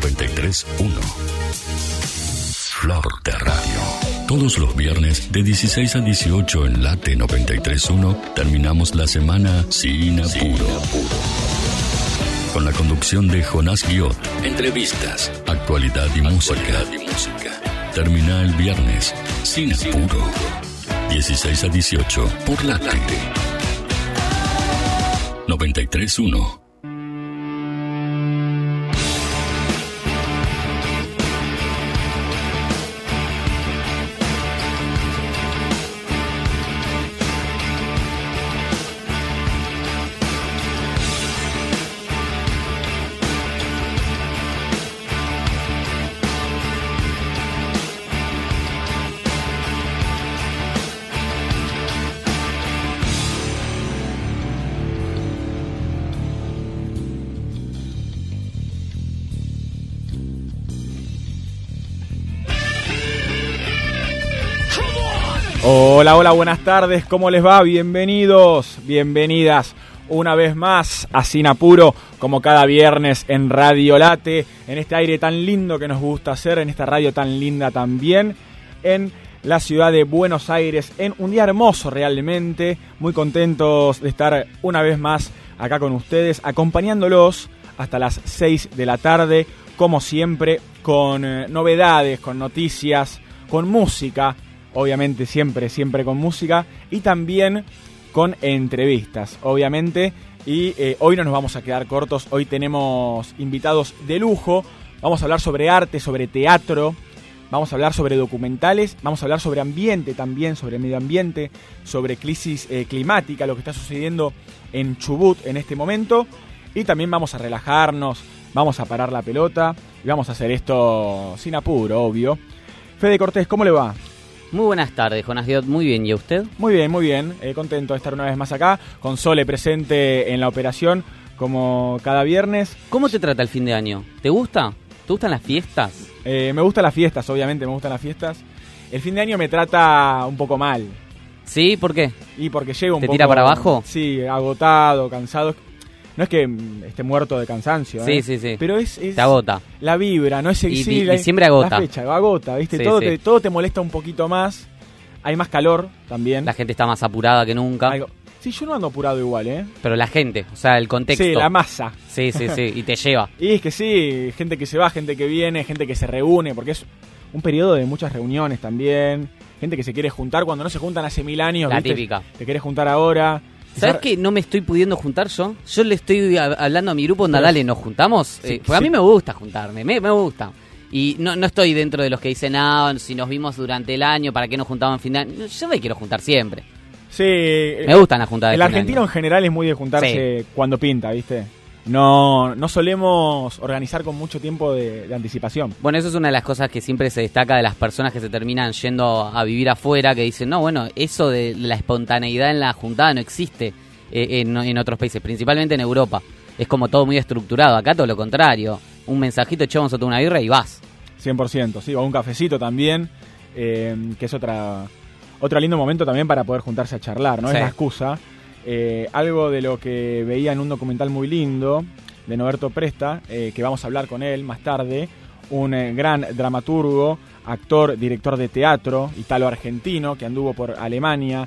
931. Flor de Radio. Todos los viernes de 16 a 18 en Late 931 terminamos la semana sin apuro. Con la conducción de Jonás Guiot. Entrevistas, actualidad y música. y música. Termina el viernes sin apuro. 16 a 18 por Late 931. Hola, hola, buenas tardes, ¿cómo les va? Bienvenidos, bienvenidas una vez más a Sin Apuro, como cada viernes en Radio Late, en este aire tan lindo que nos gusta hacer, en esta radio tan linda también, en la ciudad de Buenos Aires, en un día hermoso realmente, muy contentos de estar una vez más acá con ustedes, acompañándolos hasta las 6 de la tarde, como siempre, con eh, novedades, con noticias, con música, obviamente siempre, siempre con música y también con entrevistas, obviamente. Y eh, hoy no nos vamos a quedar cortos, hoy tenemos invitados de lujo, vamos a hablar sobre arte, sobre teatro, vamos a hablar sobre documentales, vamos a hablar sobre ambiente también, sobre medio ambiente, sobre crisis eh, climática, lo que está sucediendo en Chubut en este momento. Y también vamos a relajarnos, vamos a parar la pelota y vamos a hacer esto sin apuro, obvio. Fede Cortés, ¿cómo le va? Muy buenas tardes, Jonas Diot. Muy bien, ¿y a usted? Muy bien, muy bien. Eh, contento de estar una vez más acá, con Sole presente en la operación, como cada viernes. ¿Cómo te trata el fin de año? ¿Te gusta? ¿Te gustan las fiestas? Eh, me gustan las fiestas, obviamente, me gustan las fiestas. El fin de año me trata un poco mal. ¿Sí? ¿Por qué? Y porque llego un ¿Te poco... tira para abajo? Sí, agotado, cansado. No es que mm, esté muerto de cansancio, Sí, ¿eh? sí, sí. Pero es, es Te agota. la vibra, no es Y- sí, y la- diciembre agota. La fecha, agota, ¿viste? Sí, todo, sí. Te, todo te molesta un poquito más. Hay más calor también. La gente está más apurada que nunca. Algo- Sí, yo no ando apurado igual, ¿eh? Pero la gente, o sea, el contexto. Sí, la masa. Sí, sí, sí. Y te lleva. Y es que sí, gente que se va, gente que viene, gente que se reúne, porque es un periodo de muchas reuniones también. Gente que se quiere juntar cuando no se juntan hace mil años. La ¿viste? típica. Te querés juntar ahora. ¿Sabes que no me estoy pudiendo juntar yo? Yo le estoy a- hablando a mi grupo, onda, Pero- dale, nos juntamos. Sí, Eh, porque a mí me gusta juntarme, me, me gusta. Y no, no estoy dentro de los que dicen, ah, si nos vimos durante el año, ¿para qué nos juntamos en fin de año? No, Yo me quiero juntar siempre. Sí. Me gustan las juntadas El de argentino en general es muy de juntarse cuando pinta, ¿viste? No, no solemos organizar con mucho tiempo de, de anticipación. Bueno, eso es una de las cosas que siempre se destaca de las personas que se terminan yendo a vivir afuera, que dicen, no, bueno, eso de la espontaneidad en la juntada no existe eh, en, en otros países, principalmente en Europa. Es como todo muy estructurado. Acá todo lo contrario. Un mensajito, echamos a una birra y vas. 100%, sí, o un cafecito también, eh, que es otra otro lindo momento también para poder juntarse a charlar, ¿no? Sí. Es la excusa. Eh, algo de lo que veía en un documental muy lindo de Noberto Presta, eh, que vamos a hablar con él más tarde, un eh, gran dramaturgo, actor, director de teatro, italo-argentino, que anduvo por Alemania,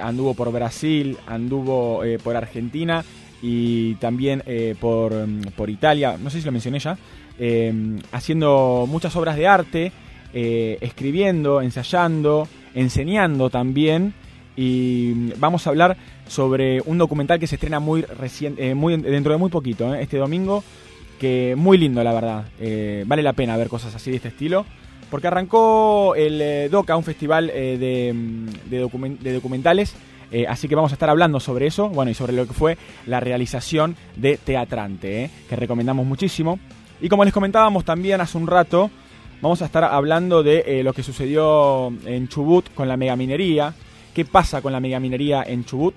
anduvo por Brasil, anduvo por Argentina y también por, mm, por Italia, no sé si lo mencioné ya, eh, haciendo muchas obras de arte, escribiendo, ensayando, enseñando también. Y mm, vamos a hablar sobre un documental que se estrena muy reciente, muy dentro de muy poquito, eh, este domingo, que muy lindo la verdad. Eh, vale la pena ver cosas así de este estilo. Porque arrancó el eh, DOCA, un festival eh, de, mm, de documen- de documentales eh, así que vamos a estar hablando sobre eso, bueno, y sobre lo que fue la realización de Teatrante, eh, que recomendamos muchísimo. Y como les comentábamos también hace un rato, vamos a estar hablando de eh, lo que sucedió en Chubut con la megaminería, qué pasa con la megaminería en Chubut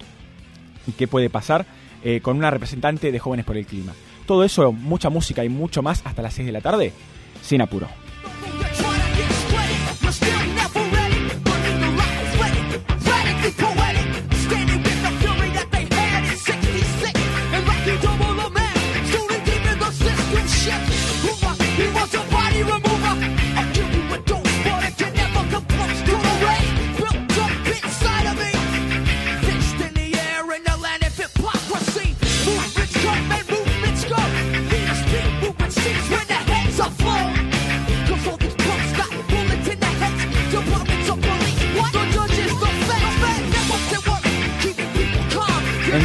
qué puede pasar eh, con una representante de Jóvenes por el Clima. Todo eso, mucha música y mucho más hasta las 6 de la tarde, sin apuro.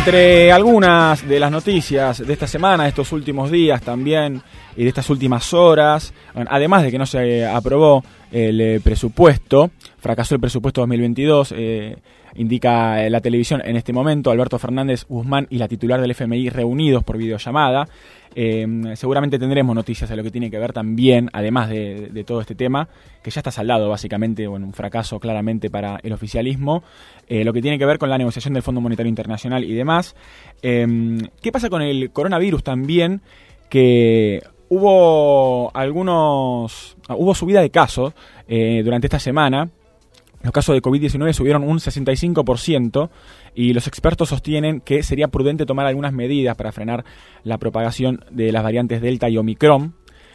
Entre algunas de las noticias de esta semana, de estos últimos días también y de estas últimas horas, además de que no se aprobó el eh, presupuesto, fracasó el presupuesto 2022, eh, indica la televisión en este momento, Alberto Fernández Guzmán y la titular del FMI reunidos por videollamada. Eh, seguramente tendremos noticias de lo que tiene que ver también, además de, todo este tema, que ya está saldado básicamente, bueno, un fracaso claramente para el oficialismo, eh, lo que tiene que ver con la negociación del Fondo Monetario Internacional y demás. Eh, ¿Qué pasa con el coronavirus también? Que hubo algunos, hubo subida de casos durante esta semana. Los casos de COVID-19 subieron un 65% y los expertos sostienen que sería prudente tomar algunas medidas para frenar la propagación de las variantes Delta y Omicron.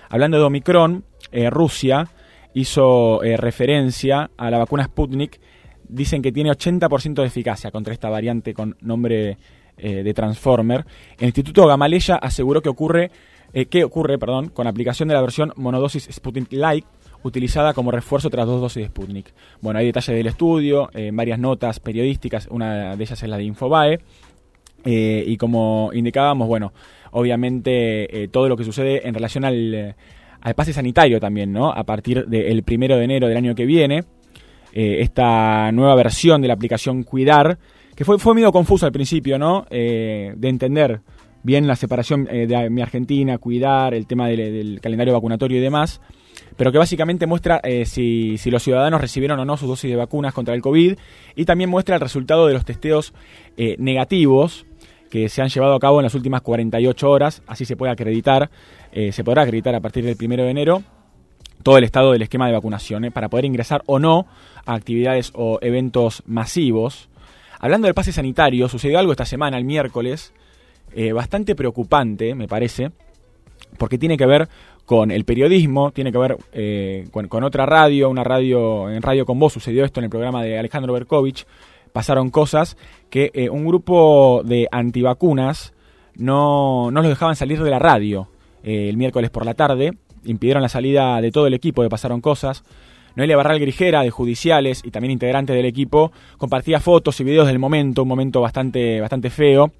Hablando de Omicron, eh, Rusia hizo eh, referencia a la vacuna Sputnik. Dicen que tiene 80% de eficacia contra esta variante con nombre eh, de Transformer. El Instituto Gamaleya aseguró que ocurre, que ocurre perdón, con aplicación de la versión monodosis Sputnik Light utilizada como refuerzo tras dos dosis de Sputnik. Bueno, hay detalles del estudio, eh, varias notas periodísticas, una de ellas es la de Infobae, eh, y como indicábamos, bueno, obviamente eh, todo lo que sucede en relación al, al, pase sanitario también, ¿no? A partir del primero de enero del año que viene, esta nueva versión de la aplicación Cuidar, que fue, fue medio confuso al principio, ¿no? de entender bien la separación de mi Argentina, Cuidar, el tema del calendario vacunatorio y demás pero que básicamente muestra eh, si, los ciudadanos recibieron o no sus dosis de vacunas contra el COVID y también muestra el resultado de los testeos eh, negativos que se han llevado a cabo en las últimas 48 horas, así se puede acreditar, eh, se podrá acreditar a partir del 1 de enero todo el estado del esquema de vacunación para poder ingresar o no a actividades o eventos masivos. Hablando del pase sanitario, sucedió algo esta semana, el miércoles, bastante preocupante, me parece, porque tiene que ver con el periodismo, tiene que ver eh, con, otra radio, una radio, en Radio con Vos sucedió esto en el programa de Alejandro Berkovich, pasaron cosas que eh, un grupo de antivacunas no, no los dejaban salir de la radio eh, el miércoles por la tarde, impidieron la salida de todo el equipo de Pasaron Cosas. Noelia Barral Grijera, de Judiciales y también integrante del equipo, compartía fotos y videos del momento, un momento bastante, bastante feo,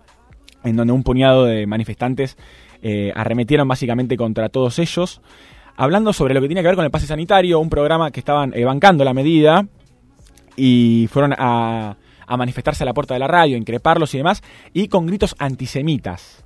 en donde un puñado de manifestantes eh, arremetieron básicamente contra todos ellos, hablando sobre lo que tiene que ver con el pase sanitario, un programa que estaban eh, bancando la medida y fueron a, manifestarse a la puerta de la radio, increparlos y demás, y con gritos antisemitas.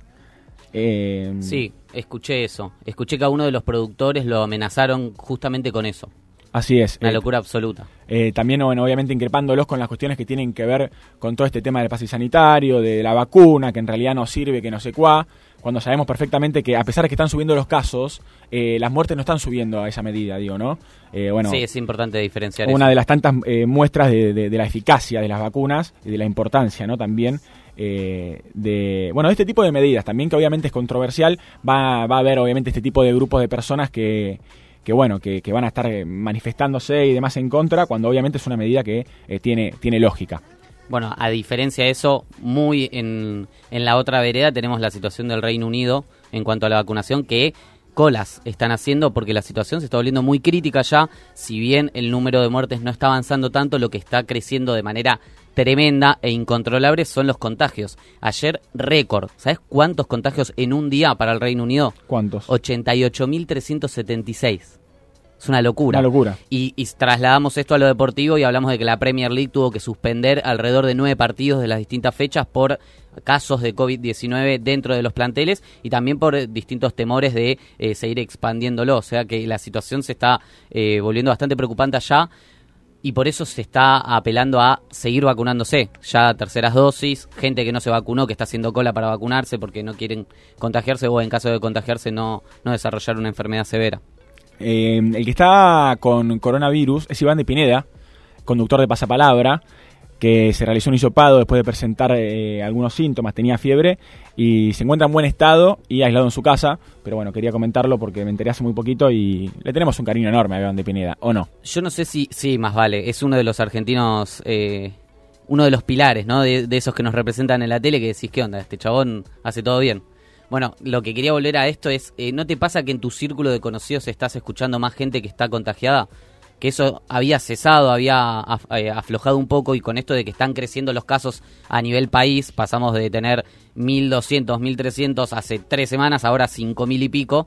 Eh, sí, escuché eso. Escuché que a uno de los productores lo amenazaron justamente con eso. Así es. Una locura absoluta. también, bueno, obviamente increpándolos con las cuestiones que tienen que ver con todo este tema del pase sanitario, de la vacuna, que en realidad no sirve, que no sé cuá cuando sabemos perfectamente que a pesar de que están subiendo los casos, eh, las muertes no están subiendo a esa medida, digo, ¿no? Eh, bueno, sí, es importante diferenciar Una de las tantas eh, muestras de, la eficacia de las vacunas y de la importancia, ¿no? También de, bueno, de este tipo de medidas, también que obviamente es controversial, va, va a haber obviamente este tipo de grupos de personas que que bueno, que, van a estar manifestándose y demás en contra, cuando obviamente es una medida que tiene, tiene lógica. Bueno, a diferencia de eso, muy en, en la otra vereda tenemos la situación del Reino Unido en cuanto a la vacunación, que colas están haciendo porque la situación se está volviendo muy crítica ya, si bien el número de muertes no está avanzando tanto, lo que está creciendo de manera tremenda e incontrolable son los contagios. Ayer récord, ¿sabes cuántos contagios en un día para el Reino Unido? ¿Cuántos? 88.376. Es una locura. Una locura. Y, trasladamos esto a lo deportivo y hablamos de que la Premier League tuvo que suspender alrededor de nueve partidos de las distintas fechas por casos de COVID-19 dentro de los planteles y también por distintos temores de eh, seguir expandiéndolo. O sea que la situación se está eh, volviendo bastante preocupante allá y por eso se está apelando a seguir vacunándose. Ya terceras dosis, gente que no se vacunó, que está haciendo cola para vacunarse porque no quieren contagiarse o en caso de contagiarse no, no desarrollar una enfermedad severa. Eh, el que está con coronavirus es Iván de Pineda, conductor de Pasapalabra, que se realizó un hisopado después de presentar eh, algunos síntomas, tenía fiebre y se encuentra en buen estado y aislado en su casa. Pero bueno, quería comentarlo porque me enteré hace muy poquito y le tenemos un cariño enorme a Iván de Pineda, ¿o no? Yo no sé si, sí, más vale, es uno de los argentinos, eh, uno de los pilares, ¿no? De, de, esos que nos representan en la tele que decís, ¿qué onda? Este chabón hace todo bien. Bueno, lo que quería volver a esto es, eh, ¿no te pasa que en tu círculo de conocidos estás escuchando más gente que está contagiada? Que eso había cesado, había eh, aflojado un poco y con esto de que están creciendo los casos a nivel país, pasamos de tener 1.200, 1.300 hace tres semanas, ahora 5.000 y pico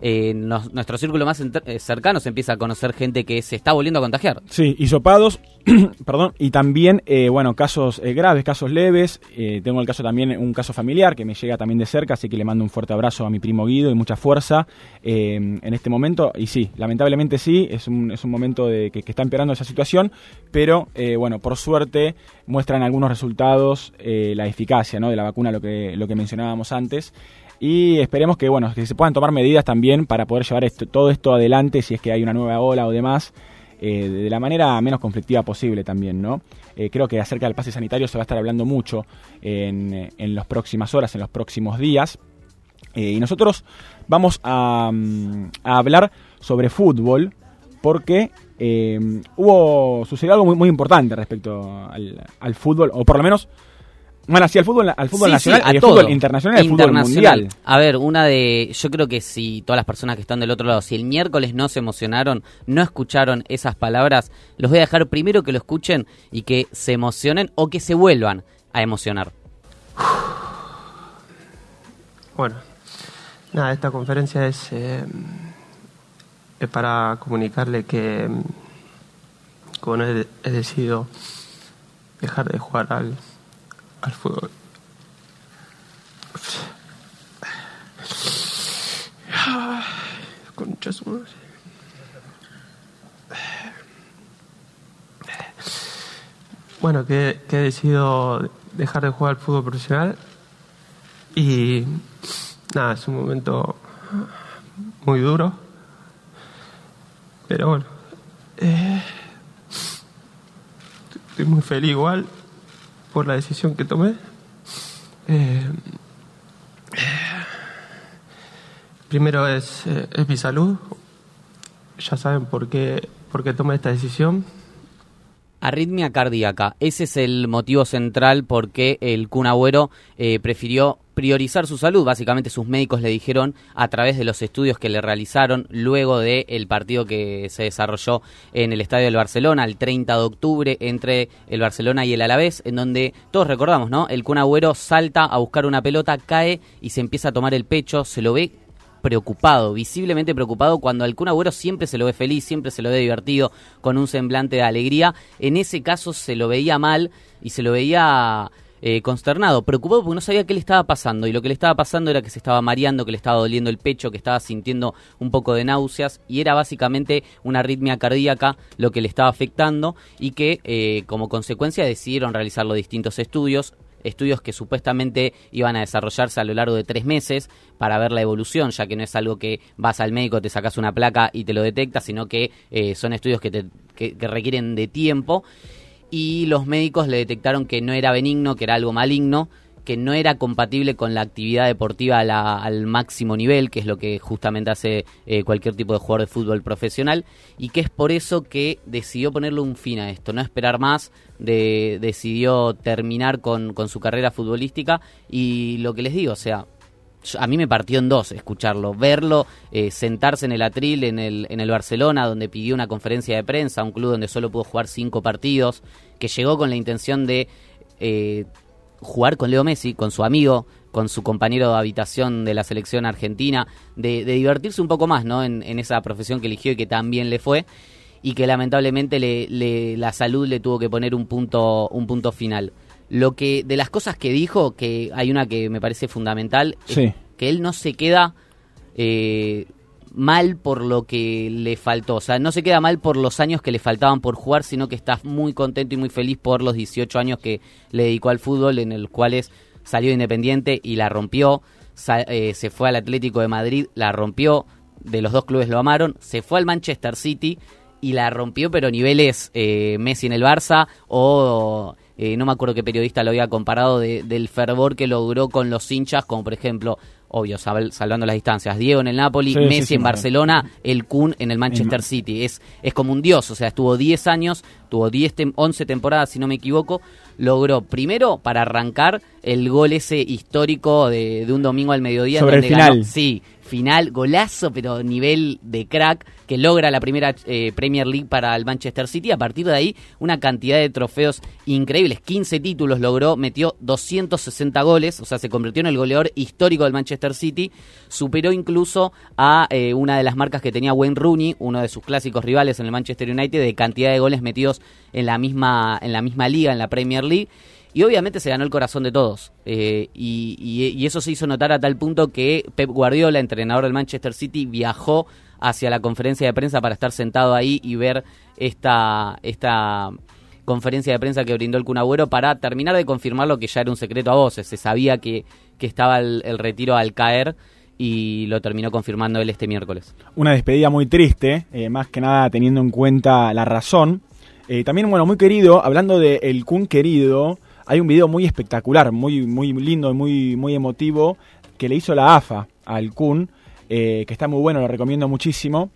eh, nuestro círculo más eh, cercano se empieza a conocer gente que se está volviendo a contagiar. Sí, hisopados, perdón, y también, eh, bueno, casos eh, graves, casos leves. tengo el caso también, un caso familiar que me llega también de cerca, así que le mando un fuerte abrazo a mi primo Guido y mucha fuerza en este momento. Y sí, lamentablemente sí, es un, es un momento de que, está empeorando esa situación, pero bueno, por suerte muestran algunos resultados la eficacia ¿no? de la vacuna, lo que, lo que mencionábamos antes y esperemos que bueno que se puedan tomar medidas también para poder llevar esto, todo esto adelante si es que hay una nueva ola o demás eh, de la manera menos conflictiva posible también no eh, creo que acerca del pase sanitario se va a estar hablando mucho en, en las próximas horas en los próximos días. Eh, y nosotros vamos a, mm, a, hablar sobre fútbol porque hubo sucedió algo muy, muy importante respecto al, al fútbol o por lo menos bueno, sí, al fútbol, al fútbol nacional, al fútbol internacional y al fútbol mundial. A ver, una de. Yo creo que si todas las personas que están del otro lado, si el miércoles no se emocionaron, no escucharon esas palabras, los voy a dejar primero que lo escuchen y que se emocionen o que se vuelvan a emocionar. Bueno, nada, esta conferencia es, eh, es para comunicarle que, como he decidido dejar de jugar al al fútbol. Conchas Bueno, que, que, he decidido dejar de jugar al fútbol profesional y nada, es un momento muy duro, pero bueno, eh, estoy muy feliz igual por la decisión que tomé. Eh, primero es, eh, es, mi salud. Ya saben por qué, por qué tomé esta decisión. Arritmia cardíaca. Ese es el motivo central por qué el Kun Agüero eh, prefirió priorizar su salud. Básicamente sus médicos le dijeron a través de los estudios que le realizaron luego del partido que se desarrolló en el Estadio del Barcelona el 30 de octubre entre el Barcelona y el Alavés, en donde todos recordamos, ¿no? El Kun salta a buscar una pelota, cae y se empieza a tomar el pecho, se lo ve preocupado, visiblemente preocupado, cuando al Kun Agüero siempre se lo ve feliz, siempre se lo ve divertido, con un semblante de alegría. En ese caso se lo veía mal y se lo veía eh, consternado, preocupado porque no sabía qué le estaba pasando y lo que le estaba pasando era que se estaba mareando, que le estaba doliendo el pecho, que estaba sintiendo un poco de náuseas y era básicamente una arritmia cardíaca lo que le estaba afectando y que eh, como consecuencia decidieron realizar los distintos estudios estudios que supuestamente iban a desarrollarse a lo largo de tres meses para ver la evolución, ya que no es algo que vas al médico, te sacas una placa y te lo detecta, sino que eh, son estudios que, te, que, requieren de tiempo. Y los médicos le detectaron que no era benigno, que era algo maligno, que no era compatible con la actividad deportiva al máximo nivel, que es lo que justamente hace eh, cualquier tipo de jugador de fútbol profesional, y que es por eso que decidió ponerle un fin a esto, no esperar más, de, decidió terminar con, su carrera futbolística, y lo que les digo, o sea, a mí me partió en dos escucharlo, verlo, eh, sentarse en el atril en el, en el Barcelona, donde pidió una conferencia de prensa, un club donde solo pudo jugar cinco partidos, que llegó con la intención de eh, jugar con Leo Messi, con su amigo, con su compañero de habitación de la selección argentina, de, divertirse un poco más ¿no? En, esa profesión que eligió y que también le fue, y que lamentablemente le, la salud le tuvo que poner un punto, un punto final. Lo que, de las cosas que dijo, que hay una que me parece fundamental, es que él no se queda eh, mal por lo que le faltó. O sea, no se queda mal por los años que le faltaban por jugar, sino que está muy contento y muy feliz por los 18 años que le dedicó al fútbol, en los cuales salió independiente y la rompió. Eh, se fue al Atlético de Madrid, la rompió. De los dos clubes lo amaron. Se fue al Manchester City y la rompió, pero niveles eh, Messi en el Barça o eh, no me acuerdo qué periodista lo había comparado del fervor que logró con los hinchas, como por ejemplo, obvio, salvando las distancias, Diego en el Napoli, Messi en Barcelona, el Kun en el Manchester City. Es, es como un dios, o sea, estuvo 10 años, tuvo 10 11 temporadas, si no me equivoco, logró primero para arrancar el gol ese histórico de, un domingo al mediodía. Sobre el final. sí, final, golazo, pero nivel de crack, que logra la primera eh, Premier League para el Manchester City. A partir de ahí, una cantidad de trofeos increíbles. 15 títulos logró, metió 260 goles, o sea, se convirtió en el goleador histórico del Manchester City. Superó incluso a eh, una de las marcas que tenía Wayne Rooney, uno de sus clásicos rivales en el Manchester United, de cantidad de goles metidos en la misma, en la misma liga, en la Premier League. Y obviamente se ganó el corazón de todos. Eh, y, eso se hizo notar a tal punto que Pep Guardiola, entrenador del Manchester City, viajó hacia la conferencia de prensa para estar sentado ahí y ver esta, esta conferencia de prensa que brindó el Cunagüero para terminar de confirmar lo que ya era un secreto a voces. Se sabía que, que estaba el, retiro al caer y lo terminó confirmando él este miércoles. Una despedida muy triste, eh, más que nada teniendo en cuenta la razón. Eh, también, bueno, muy querido, hablando de El Kun querido, hay un video muy espectacular, muy, muy lindo y muy, muy emotivo que le hizo la AFA al Kun, eh, que está muy bueno, lo recomiendo muchísimo.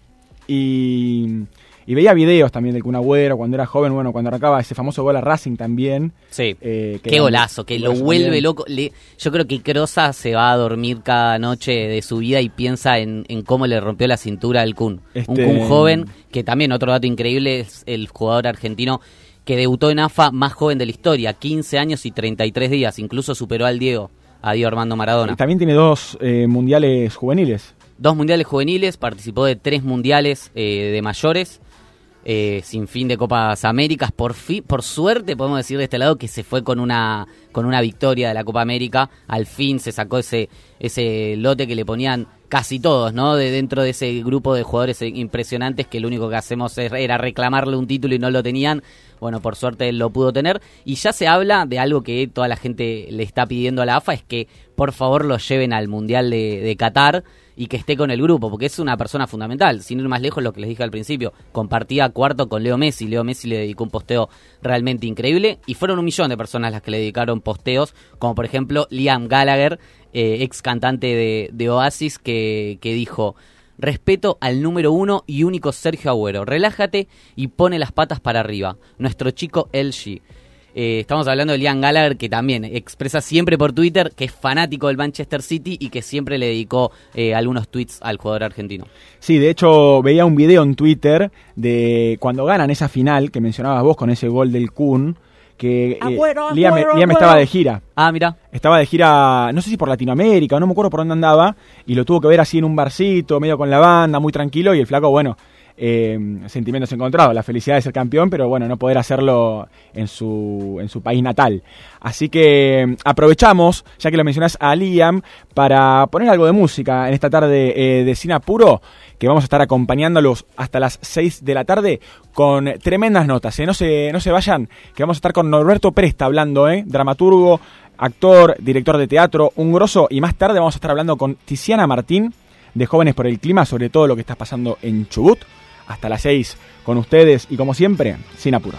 Y, veía videos también del Kun Agüero cuando era joven, bueno, cuando arrancaba ese famoso gol a Racing también. Sí, eh, qué golazo, que lo vuelve loco. yo creo que Crosa se va a dormir cada noche de su vida y piensa en, cómo le rompió la cintura al Kun. Un Kun este, joven, que también otro dato increíble es el jugador argentino que debutó en AFA más joven de la historia, 15 años y 33 días, incluso superó al Diego, a Diego Armando Maradona. También tiene dos eh, mundiales juveniles. Dos mundiales juveniles, participó de tres mundiales eh, de mayores, eh, sin fin de Copas Américas. Por, fin, por suerte, podemos decir de este lado que se fue con una, con una victoria de la Copa América. Al fin se sacó ese, ese lote que le ponían casi todos, ¿no? De dentro de ese grupo de jugadores impresionantes que lo único que hacemos era reclamarle un título y no lo tenían. Bueno, por suerte él lo pudo tener. Y ya se habla de algo que toda la gente le está pidiendo a la AFA, es que por favor lo lleven al Mundial de, de Qatar y que esté con el grupo, porque es una persona fundamental. Sin ir más lejos, lo que les dije al principio, compartía cuarto con Leo Messi. Leo Messi le dedicó un posteo realmente increíble y fueron un millón de personas las que le dedicaron posteos, como por ejemplo Liam Gallagher, eh, ex cantante de, Oasis, que, dijo, respeto al número uno y único Sergio Agüero, relájate y pone las patas para arriba, nuestro chico LG. Eh, estamos hablando de Liam Gallagher, que también expresa siempre por Twitter que es fanático del Manchester City y que siempre le dedicó eh, algunos tweets al jugador argentino. Sí, de hecho veía un video en Twitter de cuando ganan esa final que mencionabas vos con ese gol del Kun que eh, Liam, estaba de gira. Ah, mira. Estaba de gira, no sé si por Latinoamérica, no me acuerdo por dónde andaba, y lo tuvo que ver así en un barcito, medio con la banda, muy tranquilo, y el flaco, bueno, eh, sentimientos encontrados, la felicidad de ser campeón, pero bueno, no poder hacerlo en su, en su país natal. Así que mm, aprovechamos, ya que lo mencionas a Liam, para poner algo de música en esta tarde eh, de Cine Puro que vamos a estar acompañándolos hasta las 6 de la tarde con tremendas notas. ¿eh? No, se, no se vayan, que vamos a estar con Norberto Presta hablando, ¿eh? dramaturgo, actor, director de teatro, un grosso. Y más tarde vamos a estar hablando con Tiziana Martín de Jóvenes por el Clima sobre todo lo que está pasando en Chubut. Hasta las 6 con ustedes y como siempre, sin apuro.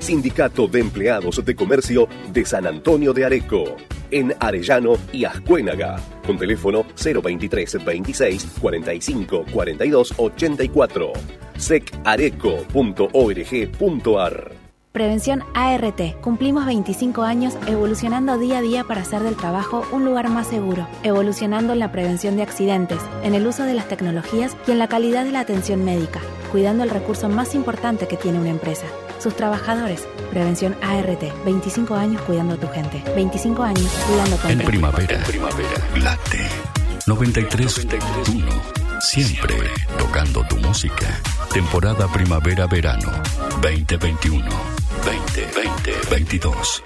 Sindicato de Empleados de Comercio de San Antonio de Areco. En Arellano y Ascuénaga. Con teléfono 023 26 45 42 84. secareco.org.ar Prevención ART. Cumplimos 25 años evolucionando día a día para hacer del trabajo un lugar más seguro, evolucionando en la prevención de accidentes, en el uso de las tecnologías y en la calidad de la atención médica, cuidando el recurso más importante que tiene una empresa, sus trabajadores. Prevención ART. 25 años cuidando a tu gente. 25 años cuidando a tu En primavera, en primavera, late 93 Siempre tocando tu música. Temporada primavera-verano 2021. 2020 22.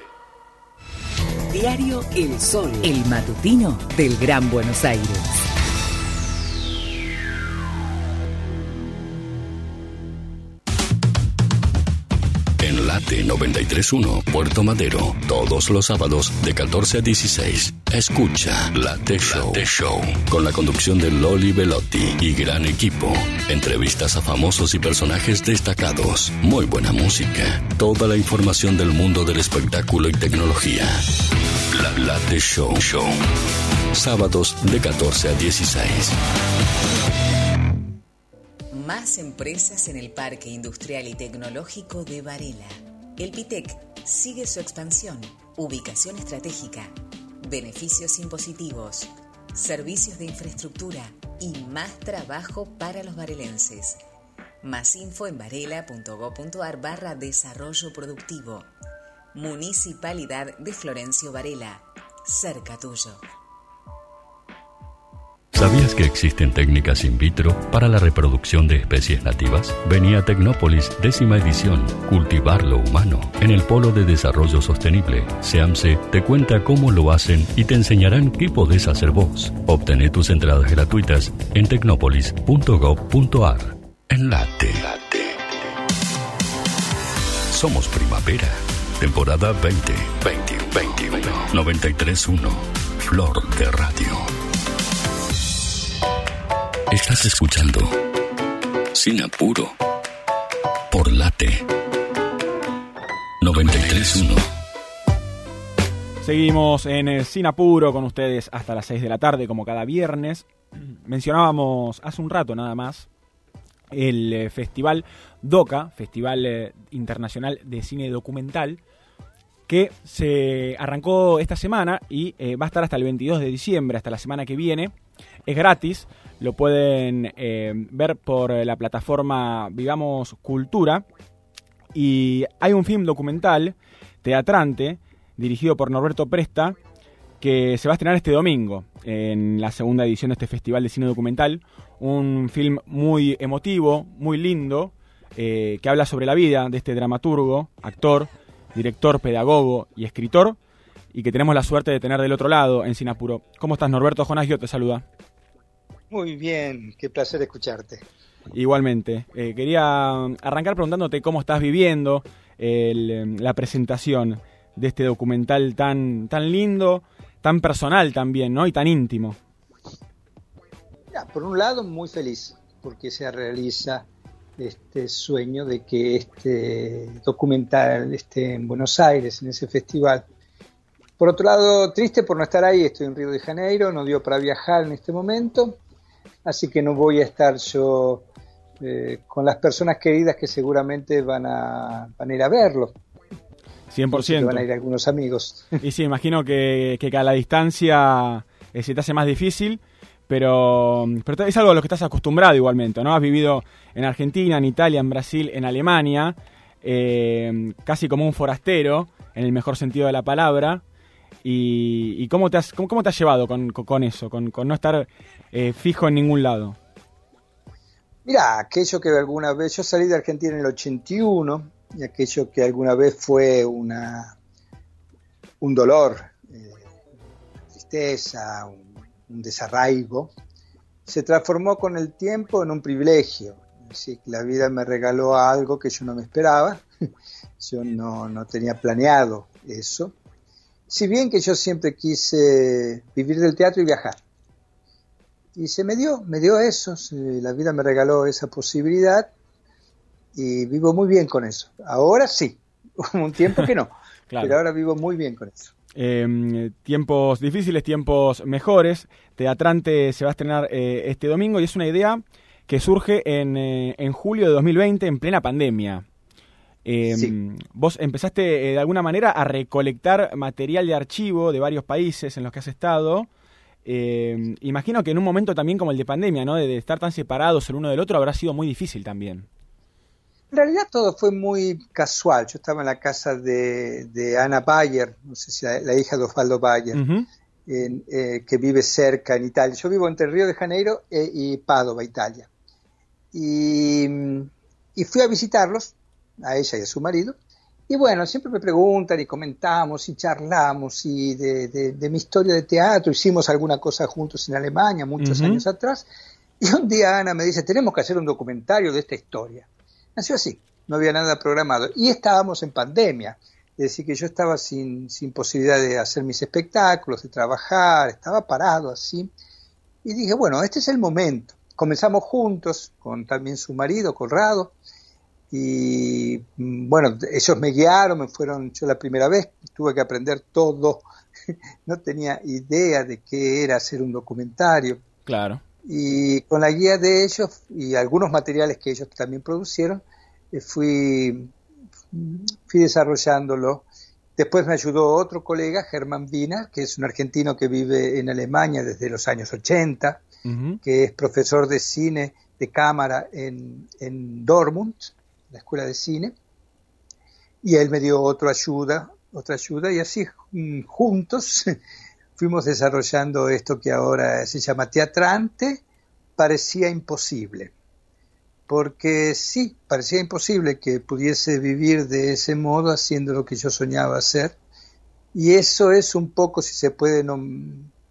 Diario El Sol, el matutino del Gran Buenos Aires. En Late 931, Puerto Madero, todos los sábados de 14 a 16. Escucha Late Show, Late Show con la conducción de Loli Velotti y gran equipo. Entrevistas a famosos y personajes destacados. Muy buena música. Toda la información del mundo del espectáculo y tecnología. La Late Show Show. Sábados de 14 a 16. Más empresas en el Parque Industrial y Tecnológico de Varela. El PITEC sigue su expansión, ubicación estratégica, beneficios impositivos, servicios de infraestructura y más trabajo para los varelenses. Más info en varela.go.ar barra desarrollo productivo. Municipalidad de Florencio Varela. Cerca tuyo. ¿Sabías que existen técnicas in vitro para la reproducción de especies nativas? Venía a Tecnópolis, décima edición, Cultivar lo Humano, en el Polo de Desarrollo Sostenible. SEAMSE te cuenta cómo lo hacen y te enseñarán qué podés hacer vos. Obtené tus entradas gratuitas en tecnopolis.gov.ar. Enlate. Somos primavera, temporada 20, 2021, 93.1, Flor de Radio. Estás escuchando Sin Apuro por Late 931. Seguimos en eh, Sin Apuro con ustedes hasta las 6 de la tarde, como cada viernes. Mencionábamos hace un rato nada más el eh, Festival DOCA, Festival eh, Internacional de Cine Documental, que se arrancó esta semana y eh, va a estar hasta el 22 de diciembre, hasta la semana que viene. Es gratis, lo pueden eh, ver por la plataforma Vivamos Cultura. Y hay un film documental, teatrante, dirigido por Norberto Presta, que se va a estrenar este domingo en la segunda edición de este Festival de Cine Documental. Un film muy emotivo, muy lindo, eh, que habla sobre la vida de este dramaturgo, actor, director, pedagogo y escritor, y que tenemos la suerte de tener del otro lado en Sinapuro. ¿Cómo estás, Norberto? Jonás yo te saluda. Muy bien, qué placer escucharte. Igualmente. Eh, quería arrancar preguntándote cómo estás viviendo el, eh, la presentación de este documental tan, tan lindo, tan personal también, ¿no? Y tan íntimo. Por un lado, muy feliz porque se realiza este sueño de que este documental esté en Buenos Aires, en ese festival. Por otro lado, triste por no estar ahí, estoy en Río de Janeiro, no dio para viajar en este momento, así que no voy a estar yo eh, con las personas queridas que seguramente van a, van a ir a verlo. 100%. van a ir algunos amigos. Y sí, imagino que, que a la distancia eh, se te hace más difícil, pero, pero es algo a lo que estás acostumbrado igualmente, ¿no? Has vivido en Argentina, en Italia, en Brasil, en Alemania, eh, casi como un forastero, en el mejor sentido de la palabra. ¿Y, cómo, te has, cómo, te has llevado con, con eso, con, no estar eh, fijo en ningún lado? Mira, aquello que alguna vez, yo salí de Argentina en el 81, y aquello que alguna vez fue una, un dolor, eh, tristeza, un, desarraigo, se transformó con el tiempo en un privilegio. la vida me regaló algo que yo no me esperaba, yo no, no tenía planeado eso. Si bien que yo siempre quise vivir del teatro y viajar. Y se me dio, me dio eso, la vida me regaló esa posibilidad y vivo muy bien con eso. Ahora sí, un tiempo que no, pero ahora vivo muy bien con eso. Em, tiempos difíciles, tiempos mejores. Teatrante se va a estrenar eh, este domingo y es una idea que surge en, eh, en julio de 2020 en plena pandemia. Em, vos empezaste eh, de alguna manera a recolectar material de archivo de varios países en los que has estado. Em, imagino que en un momento también como el de pandemia, ¿no? de estar tan separados el uno del otro, habrá sido muy difícil también. En realidad todo fue muy casual. Yo estaba en la casa de, Ana Bayer, no sé si la, hija de Osvaldo Bayer, eh, que vive cerca en Italia. Yo vivo entre Río de Janeiro e, y Padova, Italia. Y, fui a visitarlos, a ella y a su marido. Y bueno, siempre me preguntan y comentamos y charlamos y de, mi historia de teatro. Hicimos alguna cosa juntos en Alemania muchos años atrás. Y un día Ana me dice, tenemos que hacer un documentario de esta historia. Nació así, no había nada programado. Y estábamos en pandemia, es decir, que yo estaba sin, sin posibilidad de hacer mis espectáculos, de trabajar, estaba parado así. Y dije, bueno, este es el momento. Comenzamos juntos, con también su marido, Conrado, y mm, bueno, ellos me guiaron, me fueron, yo la primera vez tuve que aprender todo, no tenía idea de qué era hacer un documentario. Claro y con la guía de ellos y algunos materiales que ellos también producieron, eh, fui, fui desarrollándolo. Después me ayudó otro colega, Germán Vina, que es un argentino que vive en Alemania desde los años 80, que es profesor de cine de cámara en, en Dortmund, la escuela de cine, y él me dio otra ayuda, otra ayuda, y así mm, juntos fuimos desarrollando esto que ahora se llama teatrante, parecía imposible. Porque sí, parecía imposible que pudiese vivir de ese modo haciendo lo que yo soñaba hacer. Y eso es un poco, si se puede no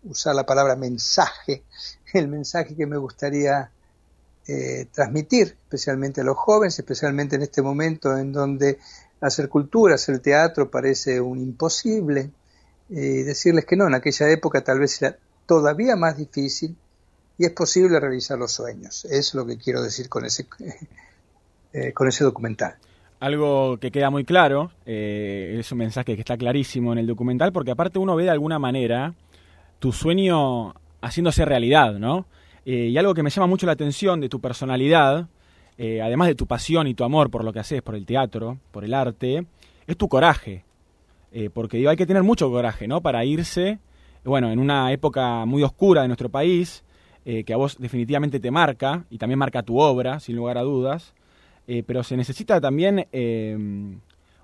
usar la palabra mensaje, el mensaje que me gustaría eh, transmitir, especialmente a los jóvenes, especialmente en este momento en donde hacer cultura, hacer teatro parece un imposible, y decirles que no, en aquella época tal vez era todavía más difícil y es posible realizar los sueños. Es lo que quiero decir con ese, eh, con ese documental. Algo que queda muy claro, eh, es un mensaje que está clarísimo en el documental, porque aparte uno ve de alguna manera tu sueño haciéndose realidad, ¿no? Eh, y algo que me llama mucho la atención de tu personalidad, además de tu pasión y tu amor por lo que haces, por el teatro, por el arte, es tu coraje. Eh, porque digo, hay que tener mucho coraje, ¿no? Para irse, bueno, en una época muy oscura de nuestro país, eh, que a vos definitivamente te marca, y también marca tu obra, sin lugar a dudas, eh, pero se necesita también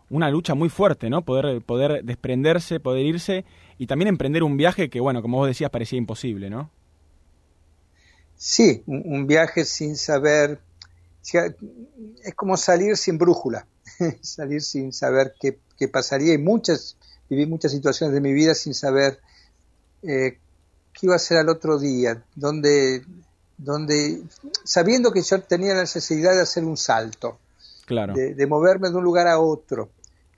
una lucha muy fuerte, ¿no? Poder, poder desprenderse, poder irse, y también emprender un viaje que, bueno, como vos decías, parecía imposible, ¿no? Sí, un viaje sin saber, es como salir sin brújula, salir sin saber qué pasaría y muchas, viví muchas situaciones de mi vida sin saber eh, qué iba a ser al otro día, donde, donde, sabiendo que yo tenía la necesidad de hacer un salto, claro. de, moverme de un lugar a otro,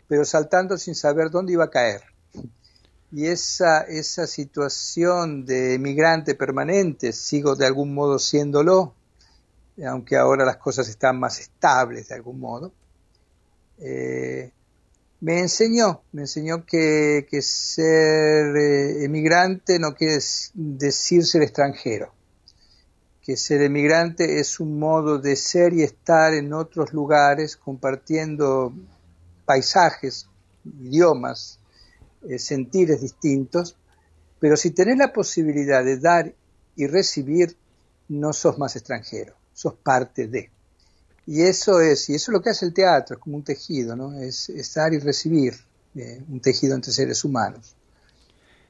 pero saltando sin saber dónde iba a caer. Y esa, esa situación de migrante permanente, sigo de algún modo siéndolo, aunque ahora las cosas están más estables de algún modo, eh, me enseñó, me enseñó que, ser eh, emigrante no quiere decir ser extranjero. que ser emigrante es un modo de ser y estar en otros lugares compartiendo paisajes, idiomas, eh, sentires distintos, pero si tenés la posibilidad de dar y recibir, no sos más extranjero, sos parte de. Y eso es, y eso es lo que hace el teatro, es como un tejido, ¿no? Es, dar y recibir, eh, un tejido entre seres humanos.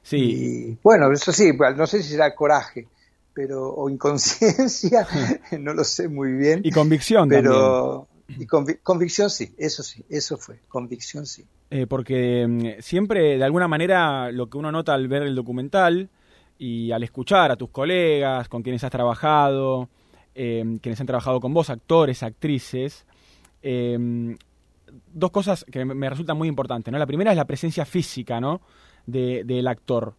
Sí. Y, bueno, eso sí, no sé si será coraje, pero o inconsciencia, no lo sé muy bien. Y convicción pero, Y convicción sí, eso sí, eso fue, convicción sí. Eh, porque mm, siempre, de alguna manera, lo que uno nota al ver el documental y al escuchar a tus colegas, con quienes has trabajado, eh, quienes han trabajado con vos, actores, actrices, eh, dos cosas que me resultan muy importantes. ¿no? La primera es la presencia física ¿no? del actor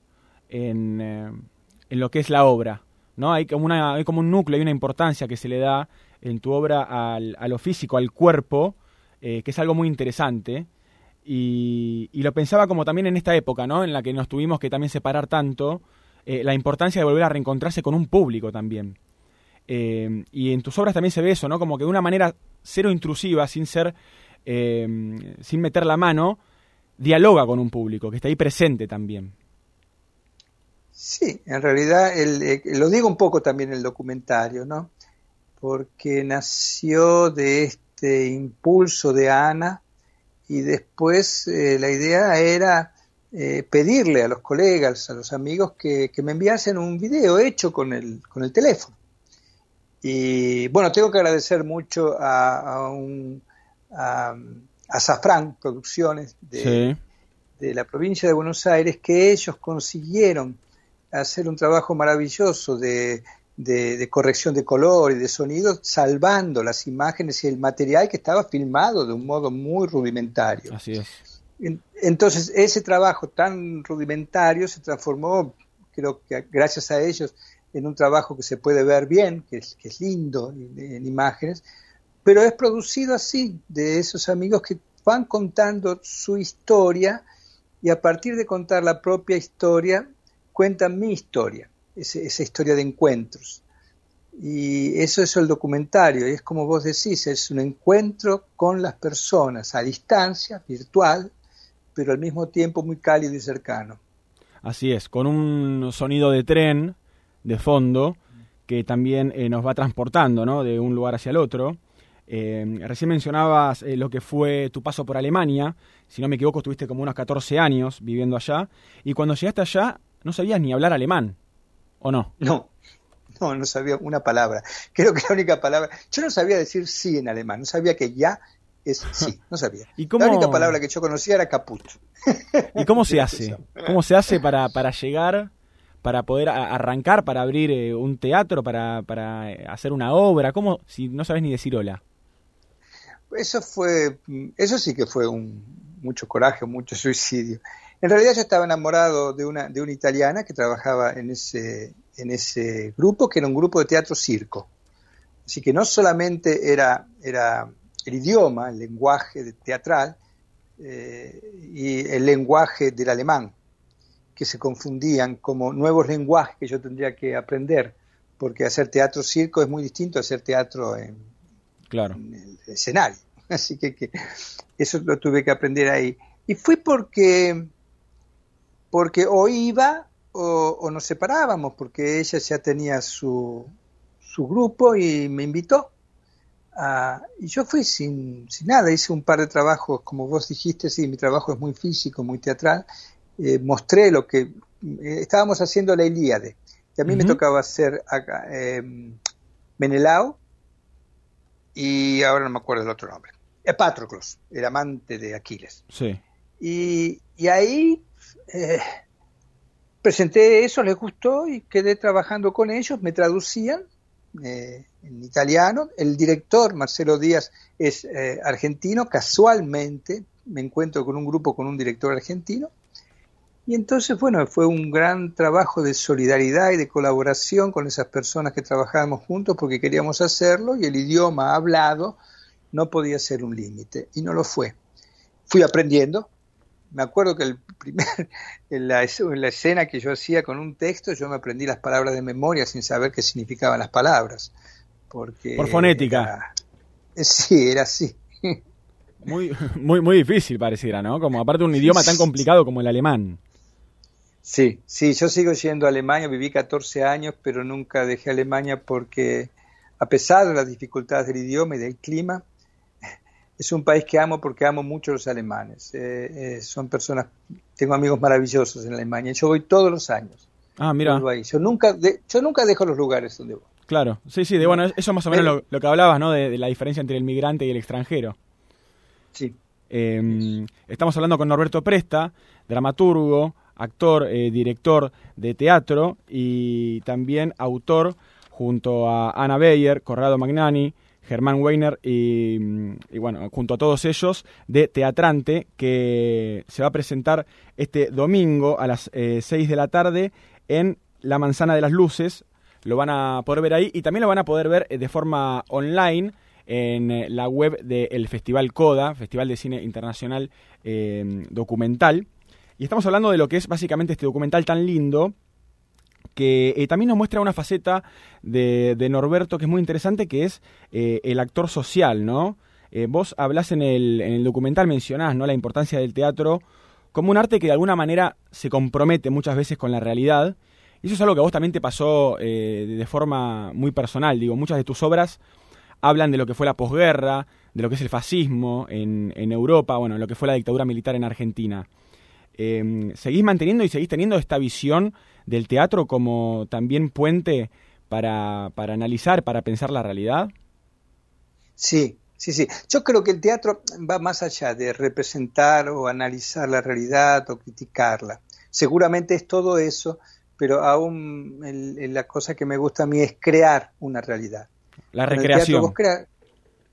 en, en, lo que es la obra. ¿no? Hay, como una, hay como un núcleo, hay una importancia que se le da en tu obra al, a lo físico, al cuerpo, que es algo muy interesante. Y, lo pensaba como también en esta época, ¿no? En la que nos tuvimos que también separar tanto, eh, la importancia de volver a reencontrarse con un público también. Eh, y en tus obras también se ve eso, ¿no? Como que de una manera cero intrusiva, sin ser, eh, sin meter la mano, dialoga con un público, que está ahí presente también. Sí, en realidad lo digo un poco también el documentario, ¿no? Porque nació de este impulso de Ana y después eh, la idea era eh, pedirle a los colegas, a los amigos que, me enviasen un video hecho con el, con el teléfono. Y bueno, tengo que agradecer mucho a, a, a, Safran Producciones de, de la provincia de Buenos Aires, que ellos consiguieron hacer un trabajo maravilloso de de, corrección de color y de sonido, salvando las imágenes y el material que estaba filmado de un modo muy rudimentario. Así es. Entonces, ese trabajo tan rudimentario se transformó, creo que gracias a ellos, en un trabajo que se puede ver bien, que es, lindo en, imágenes, pero es producido así, de esos amigos que van contando su historia y a partir de contar la propia historia, cuentan mi historia esa historia de encuentros. Y eso es el documentario, y es como vos decís, es un encuentro con las personas a distancia, virtual, pero al mismo tiempo muy cálido y cercano. Así es, con un sonido de tren de fondo que también eh, nos va transportando ¿no? de un lugar hacia el otro. Eh, recién mencionabas eh, lo que fue tu paso por Alemania, si no me equivoco estuviste como unos 14 años viviendo allá, y cuando llegaste allá no sabías ni hablar alemán. ¿O no? No, no, no sabía una palabra. Creo que la única palabra. Yo no sabía decir sí en alemán, no sabía que ya es sí, no sabía. ¿Y La única palabra que yo conocía era caput. ¿Y cómo se hace? ¿Cómo se hace para, para llegar, para poder arrancar, para abrir eh, un teatro, para, para eh, hacer una obra? ¿Cómo si no sabes ni decir hola? Eso fue, eso sí que fue un, mucho coraje, mucho suicidio. En realidad yo estaba enamorado de una, de una italiana que trabajaba en ese, en ese grupo, que era un grupo de teatro circo. Así que no solamente era, era el idioma, el lenguaje teatral eh, y el lenguaje del alemán, que se confundían como nuevos lenguajes que yo tendría que aprender, porque hacer teatro circo es muy distinto a hacer teatro en, claro. en el escenario. Así que, que, eso lo tuve que aprender ahí. Y fui porque porque o iba o, nos separábamos, porque ella ya tenía su, su grupo y me invitó. y yo fui sin, sin, nada, hice un par de trabajos, como vos dijiste, sí, mi trabajo es muy físico, muy teatral. Eh, mostré lo que eh, estábamos haciendo la Ilíade, y a mí me tocaba hacer em, Menelao y ahora no me acuerdo el otro nombre. Patroclos, el amante de Aquiles. Sí. Y, y ahí eh, presenté eso, les gustó y quedé trabajando con ellos, me traducían eh, en italiano. El director, Marcelo Díaz, es eh, argentino, casualmente me encuentro con un grupo con un director argentino. Y entonces, bueno, fue un gran trabajo de solidaridad y de colaboración con esas personas que trabajábamos juntos porque queríamos hacerlo y el idioma hablado no podía ser un límite y no lo fue. Fui aprendiendo, me acuerdo que el primer, en, la, escena que yo hacía con un texto, yo me aprendí las palabras de memoria sin saber qué significaban las palabras. Porque Por fonética. sí, era así. Muy, muy, muy difícil pareciera, ¿no? Como aparte un idioma tan complicado como el alemán. Sí, sí, yo sigo yendo a Alemania, viví 14 años, pero nunca dejé Alemania porque a pesar de las dificultades del idioma y del clima, es un país que amo porque amo mucho a los alemanes. Eh, eh, son personas, tengo amigos maravillosos en Alemania. Yo voy todos los años. Ah, mira. Yo nunca, yo nunca dejo los lugares donde voy. Claro, sí, sí, de, bueno, eso es más o menos lo, que hablabas, ¿no? De, la diferencia entre el migrante y el extranjero. Sí. Em, estamos hablando con Norberto Presta, dramaturgo, actor, eh, director de teatro y también autor junto a Ana Beyer, Corrado Magnani, Germán Weiner y, bueno, junto a todos ellos de Teatrante, que se va a presentar este domingo a las 6 eh, de la tarde en La Manzana de las Luces. Lo van a poder ver ahí y también lo van a poder ver eh, de forma online en eh, la web del Festival CODA, Festival de Cine Internacional Documental. Y estamos hablando de lo que es básicamente este documental tan lindo que eh, también nos muestra una faceta de, Norberto que es muy interesante, que es eh, el actor social, ¿no? Eh, vos hablás en el, en el documental, mencionás, ¿no? La importancia del teatro como un arte que de alguna manera se compromete muchas veces con la realidad. Y eso es algo que a vos también te pasó de forma muy personal. Digo, muchas de tus obras hablan de lo que fue la posguerra, de lo que es el fascismo en, en Europa, bueno, lo que fue la dictadura militar en Argentina. ¿Seguís manteniendo y seguís teniendo esta visión del teatro como también puente para, para analizar, para pensar la realidad? Sí, sí, sí. Yo creo que el teatro va más allá de representar o analizar la realidad o criticarla. Seguramente es todo eso, pero aún la cosa que me gusta a mí es crear una realidad. La recreación.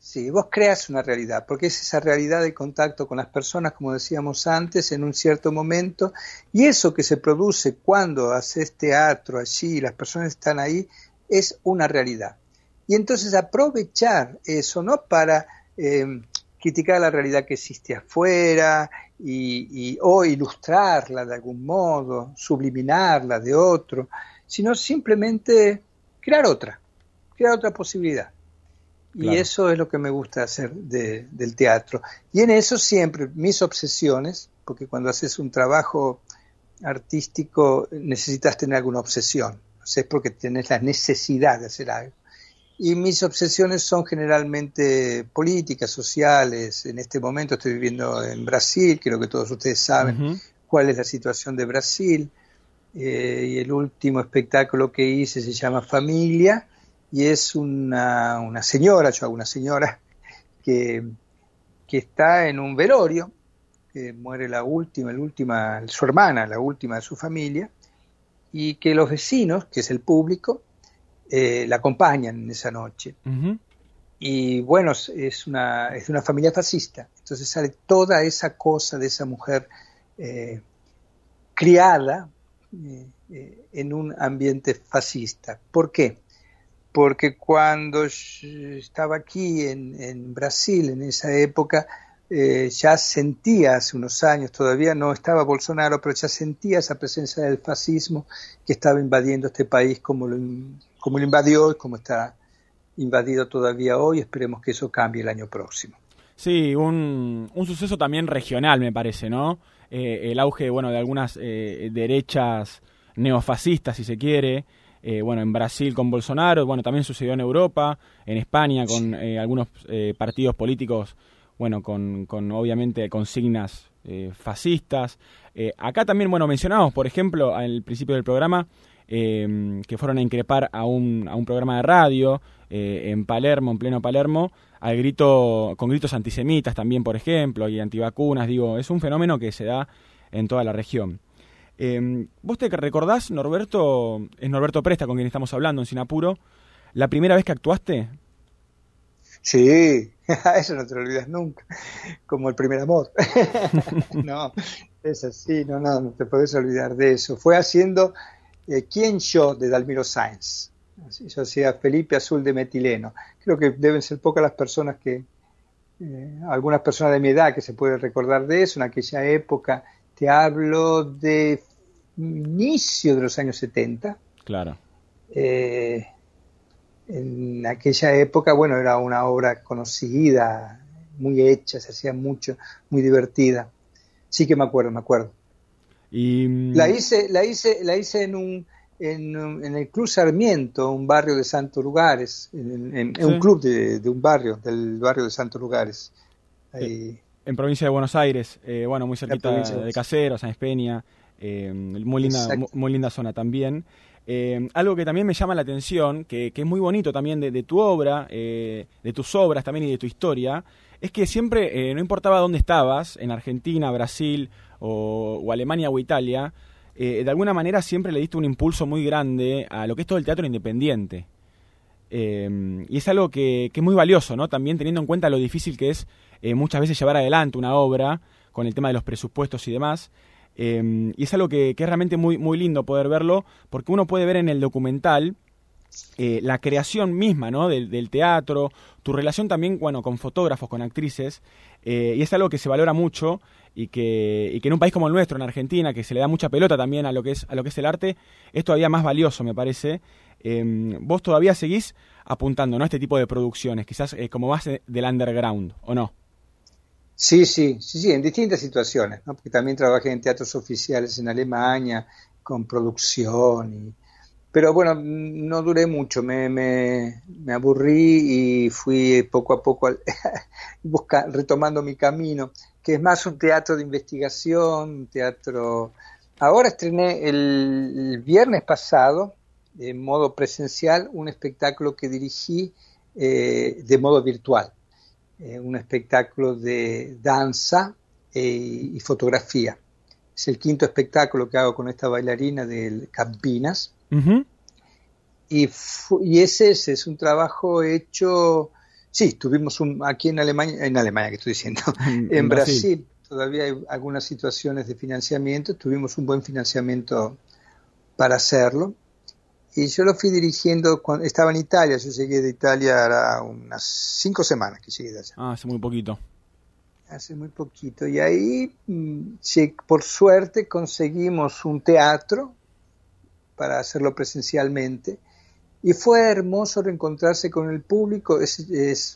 Sí, vos creas una realidad, porque es esa realidad de contacto con las personas, como decíamos antes, en un cierto momento, y eso que se produce cuando haces teatro allí, las personas están ahí, es una realidad. Y entonces aprovechar eso, ¿no? Para eh, criticar la realidad que existe afuera y, o ilustrarla de algún modo, subliminarla de otro, sino simplemente crear otra, crear otra posibilidad. Y eso es lo que me gusta hacer del teatro. Y en eso siempre mis obsesiones, porque cuando haces un trabajo artístico necesitas tener alguna obsesión, o sea, es porque tienes la necesidad de hacer algo. Y mis obsesiones son generalmente políticas, sociales. En este momento estoy viviendo en Brasil, creo que todos ustedes saben cuál es la situación de Brasil. Eh, y el último espectáculo que hice se llama Familia y es una, una señora, yo hago una señora, que, que está en un velorio, que muere la última, la última, su hermana, la última de su familia, y que los vecinos, que es el público, eh, la acompañan en esa noche. Y bueno, es una, es una familia fascista, entonces sale toda esa cosa de esa mujer eh, criada eh, en un ambiente fascista. ¿Por qué? Porque cuando estaba aquí en, Brasil en esa época, eh, ya sentía hace unos años, todavía no estaba Bolsonaro, pero ya sentía esa presencia del fascismo que estaba invadiendo este país como lo, como lo invadió y como está invadido todavía hoy. Esperemos que eso cambie el año próximo. Sí, un, un suceso también regional, me parece, ¿no? Eh, el auge, bueno, de algunas eh, derechas neofascistas, si se quiere, eh, bueno, en Brasil con Bolsonaro, bueno, también sucedió en Europa, en España con eh, algunos eh, partidos políticos, bueno, con, con obviamente consignas fascistas. acá también, bueno, mencionamos, por ejemplo, al principio del programa, que fueron a increpar a un, a un programa de radio en Palermo, en pleno Palermo, al grito, con gritos antisemitas también, por ejemplo, y antivacunas, digo, es un fenómeno que se da en toda la región. Eh, ¿Vos te recordás, Norberto, es Norberto Presta con quien estamos hablando en Sinapuro, la primera vez que actuaste? Sí, eso no te lo olvidas nunca, como el primer amor. no, es así, no, no, no te puedes olvidar de eso. Fue haciendo eh, ¿Quién yo? de Dalmiro Sáenz. Yo hacía Felipe Azul de Metileno. Creo que deben ser pocas las personas que, eh, algunas personas de mi edad que se pueden recordar de eso, en aquella época, te hablo de inicio de los años 70. Claro. Eh, en aquella época, bueno, era una obra conocida, muy hecha, se hacía mucho, muy divertida. Sí que me acuerdo, me acuerdo. Y... mm, La hice, la hice, la hice en un, en, en el Club Sarmiento, un barrio de Santos Lugares, en, en- en Sí. un club de, de un barrio, del barrio de Santos Lugares. Ahí, en provincia de Buenos Aires, eh, bueno, muy cerquita de Caseros, San Espeña, eh, muy linda, muy linda zona también. Eh, algo que también me llama la atención, que, que es muy bonito también de, de tu obra, eh, de tus obras también y de tu historia, es que siempre, eh, no importaba dónde estabas, en Argentina, Brasil o, o Alemania o Italia, de alguna manera siempre le diste un impulso muy grande a lo que es todo el teatro independiente. Y es algo que, que es muy valioso, ¿no? También teniendo en cuenta lo difícil que es muchas veces llevar adelante una obra con el tema de los presupuestos y demás. Eh, y es algo que, es realmente muy, muy lindo poder verlo, porque uno puede ver en el documental eh, la creación misma ¿no? del, teatro, tu relación también bueno, con fotógrafos, con actrices, eh, y es algo que se valora mucho y que, y que en un país como el nuestro, en Argentina, que se le da mucha pelota también a lo que es, a lo que es el arte, es todavía más valioso, me parece. Eh, vos todavía seguís apuntando ¿no? a este tipo de producciones, quizás eh, como más de- del underground, ¿o no? Sí, sí, sí, sí, en distintas situaciones, ¿no? porque también trabajé en teatros oficiales en Alemania, con producción, pero bueno, no duré mucho, me, me, me aburrí y fui poco a poco al- busca- retomando mi camino, que es más un teatro de investigación, un teatro... Ahora estrené el, el viernes pasado, en modo presencial, un espectáculo que dirigí eh, de modo virtual eh, un espectáculo de danza eh, y fotografía. Es el quinto espectáculo que hago con esta bailarina de Campinas. Y, y ese es, es un trabajo hecho, sí, tuvimos un, aquí en Alemania, en Alemania que estoy diciendo, En- en, en Brasil. Brasil. todavía hay algunas situaciones de financiamiento, tuvimos un buen financiamiento para hacerlo. Y yo lo fui dirigiendo cuando estaba en Italia, yo llegué de Italia hará unas cinco semanas que llegué de allá Ah, hace muy poquito. hace muy poquito. Y ahí, mm, por suerte, conseguimos un teatro para hacerlo presencialmente. Y fue hermoso reencontrarse con el público. Es, es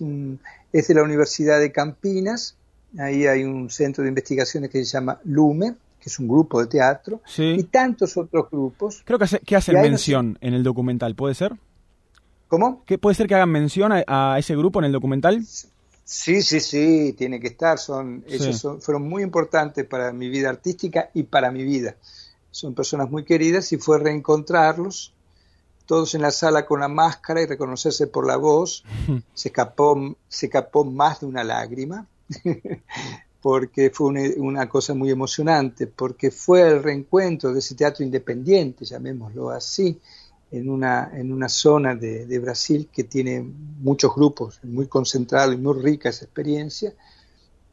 de la Universidad de Campinas. Ahí hay un centro de investigaciones que se llama LUME, que es un grupo de teatro. Y tantos otros grupos. Creo que, hace- que hacen no mención en el documental, ¿puede ser? ¿Cómo? ¿Qué, ¿Puede ser que hagan mención a, a ese grupo en el documental? Sí, sí, sí, tiene que estar. Son, Sí. Ellos son- fueron muy importantes para mi vida artística y para mi vida. Son personas muy queridas y fue reencontrarlos, todos en la sala con la máscara y reconocerse por la voz. Se escapó, se escapó más de una lágrima, porque fue una, una cosa muy emocionante, porque fue el reencuentro de ese teatro independiente, llamémoslo así, en una, en una zona de, de Brasil que tiene muchos grupos, muy concentrado y muy rica esa experiencia,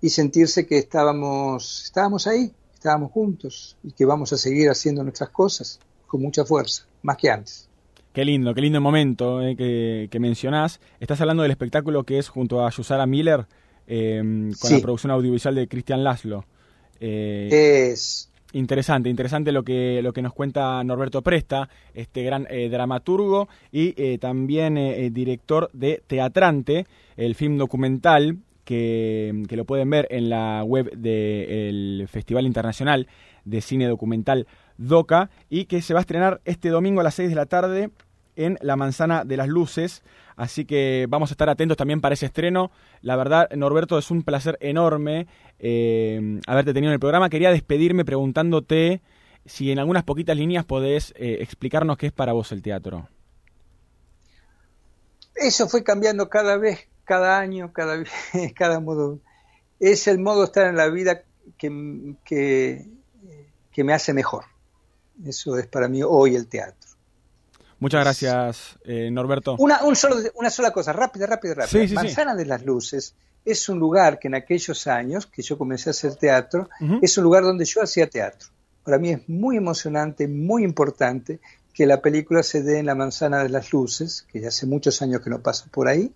y sentirse que estábamos, estábamos ahí, estábamos juntos y que vamos a seguir haciendo nuestras cosas con mucha fuerza, más que antes. Qué lindo, qué lindo momento eh, que, que mencionás. Estás hablando del espectáculo que es junto a Yusara Miller con Sí. la producción audiovisual de Cristian Laszlo. Eh, Es, Interesante, interesante lo que, lo que nos cuenta Norberto Presta, este gran eh, dramaturgo y eh, también eh, director de Teatrante, el film documental que, que lo pueden ver en la web del Festival Internacional de Cine Documental DOCA y que se va a estrenar este domingo a las 6 de la tarde en La Manzana de las Luces. Así que vamos a estar atentos también para ese estreno. La verdad, Norberto, es un placer enorme eh, haberte tenido en el programa. Quería despedirme preguntándote si en algunas poquitas líneas podés eh, explicarnos qué es para vos el teatro. eso fue cambiando cada vez, cada año, cada, cada modo. Es el modo de estar en la vida que, que me hace mejor. Eso es para mí hoy el teatro. Muchas gracias, eh, Norberto. Una, un solo, una sola cosa, rápida, rápida, rápida. Sí, sí, sí. Manzana de las Luces es un lugar que en aquellos años que yo comencé a hacer teatro, es un lugar donde yo hacía teatro. Para mí es muy emocionante, muy importante que la película se dé en la Manzana de las Luces, que ya hace muchos años que no paso por ahí,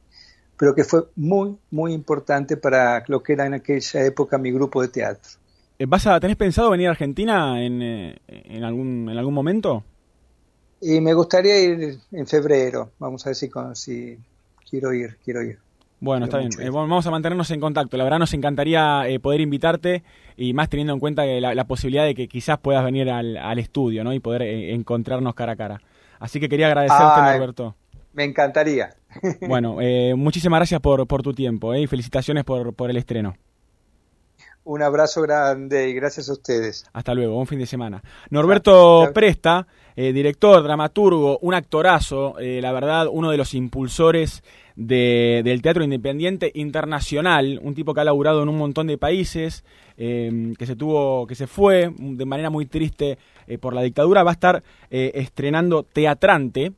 pero que fue muy, muy importante para lo que era en aquella época mi grupo de teatro. Eh, ¿Vas a, ¿Tenés pensado venir a Argentina en, eh, en, algún, en algún momento? Y me gustaría ir en febrero, vamos a ver si, si quiero ir, quiero ir. Bueno, está bien. Eh, vamos a mantenernos en contacto. La verdad nos encantaría poder invitarte y más teniendo en cuenta la, posibilidad de que quizás puedas venir al, al estudio ¿no? y poder encontrarnos cara a cara. Así que quería agradecerte, Norberto. Me encantaría. Bueno, muchísimas gracias por, por tu tiempo y felicitaciones por, por el estreno. Un abrazo grande y gracias a ustedes. Hasta luego, buen fin de semana. Norberto Presta, eh, director, dramaturgo, un actorazo, eh, la verdad, uno de los impulsores del teatro independiente internacional, un tipo que ha laburado en un montón de países, eh, que se tuvo, que se fue de manera muy triste por la dictadura, va a estar estrenando Teatrante,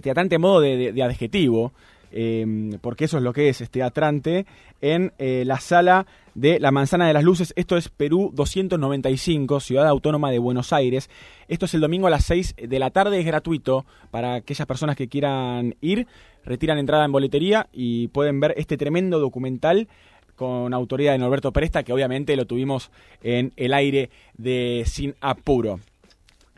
Teatrante en modo de adjetivo, Em, porque eso es lo que es, este atrante, en eh, la sala de la Manzana de las Luces. Esto es Perú 295, Ciudad Autónoma de Buenos Aires. Esto es el domingo a las 6 de la tarde, es gratuito para aquellas personas que quieran ir. Retiran entrada en boletería y pueden ver este tremendo documental con autoría de Norberto Presta, que obviamente lo tuvimos en el aire de Sin Apuro.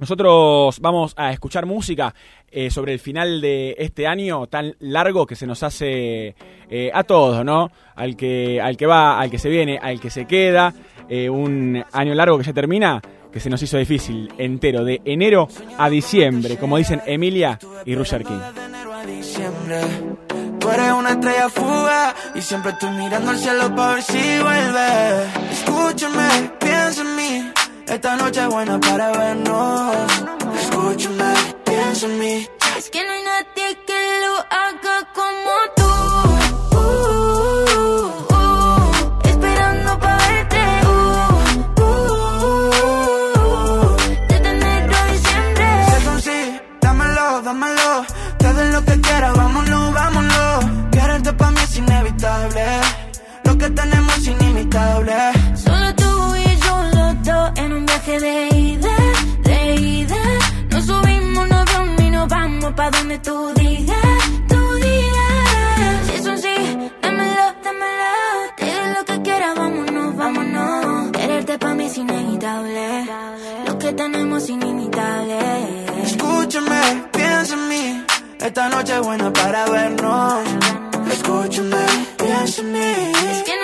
Nosotros vamos a escuchar música eh, sobre el final de este año tan largo que se nos hace eh, a todos, ¿no? Al que, al que va, al que se viene, al que se queda, eh, un año largo que ya termina, que se nos hizo difícil, entero, de enero a diciembre, como dicen Emilia y Roger King. Tú eres una estrella fuga y siempre estoy mirando al cielo para ver si vuelve. Escúchame, piensa en mí esta noche es buena para vernos. Escúchame, piensa en mí. Es que no hay nadie que lo haga como tú. Es inevitable. Lo que tenemos es inimitable. Escúchame, piensa en mí. Esta noche es buena para vernos. Escúchame, piensa en mí. Es que no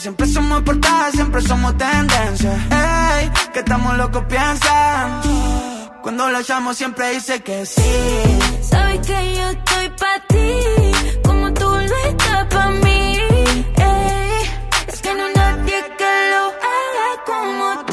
Siempre somos portadas, siempre somos tendencia. Ey, que estamos locos piensan. Cuando lo llamo siempre dice que sí. Sabes que yo estoy pa' ti, como tú lo estás pa' mí. Ey, es que no nadie que lo haga como tú.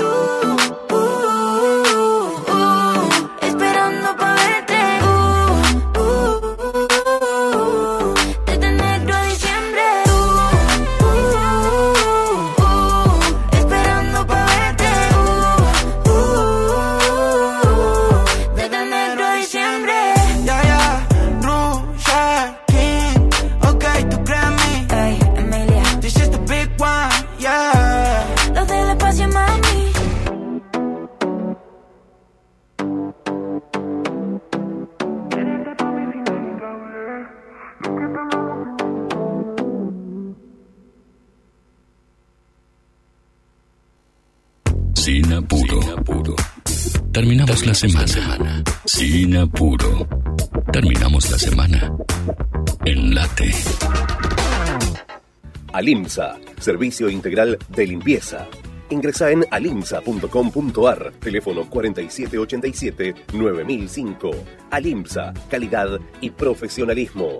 Terminamos la semana. Sin apuro. Terminamos la semana. En late. Alimsa, servicio integral de limpieza. Ingresa en alimsa.com.ar, teléfono 4787-9005. Alimsa, calidad y profesionalismo.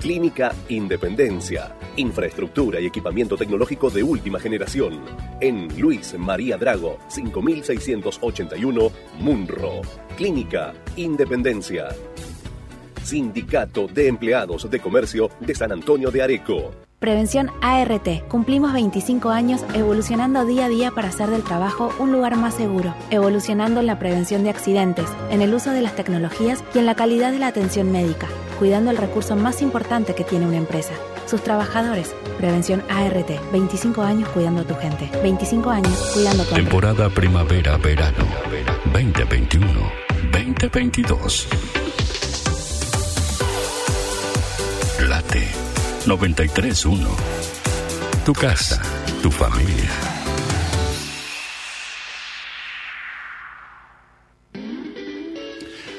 Clínica Independencia. Infraestructura y equipamiento tecnológico de última generación. En Luis María Drago, 5681, Munro. Clínica Independencia. Sindicato de Empleados de Comercio de San Antonio de Areco. Prevención ART. Cumplimos 25 años evolucionando día a día para hacer del trabajo un lugar más seguro, evolucionando en la prevención de accidentes, en el uso de las tecnologías y en la calidad de la atención médica, cuidando el recurso más importante que tiene una empresa, sus trabajadores. Prevención ART. 25 años cuidando a tu gente. 25 años cuidando a tu Temporada primavera-verano 2021-2022. Late 931. Tu casa, tu familia.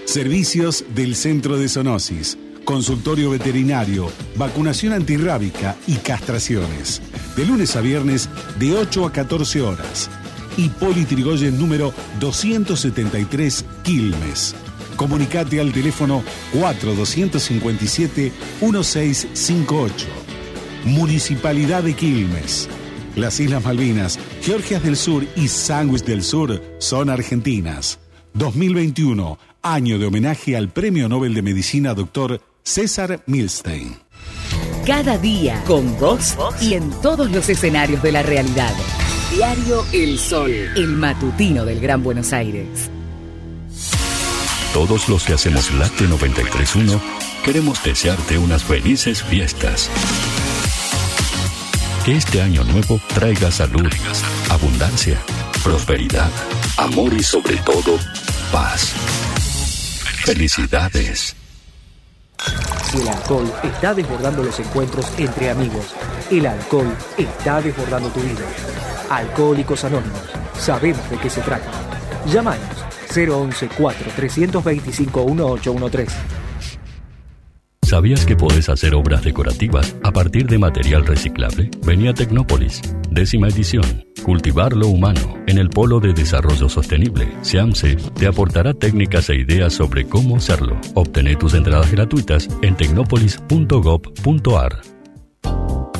Servicios del Centro de Zoonosis, consultorio veterinario, vacunación antirrábica y castraciones. De lunes a viernes de 8 a 14 horas. Y Politrigoyen número 273 Quilmes. Comunicate al teléfono 4257-1658. Municipalidad de Quilmes. Las Islas Malvinas, Georgias del Sur y Sándwich del Sur son argentinas. 2021, año de homenaje al Premio Nobel de Medicina Dr. César Milstein. Cada día con vos y en todos los escenarios de la realidad. Diario El Sol, el matutino del Gran Buenos Aires. Todos los que hacemos Late 931 queremos desearte unas felices fiestas. Que este año nuevo traiga salud, abundancia, prosperidad, amor y sobre todo, paz. Felicidades. Si el alcohol está desbordando los encuentros entre amigos, el alcohol está desbordando tu vida. Alcohólicos Anónimos, sabemos de qué se trata. Llámanos 011 4 325 1813. ¿Sabías que podés hacer obras decorativas a partir de material reciclable? Vení a Tecnópolis, décima edición. Cultivar lo humano en el Polo de Desarrollo Sostenible. SEAMSE te aportará técnicas e ideas sobre cómo hacerlo. Obtené tus entradas gratuitas en tecnopolis.gov.ar.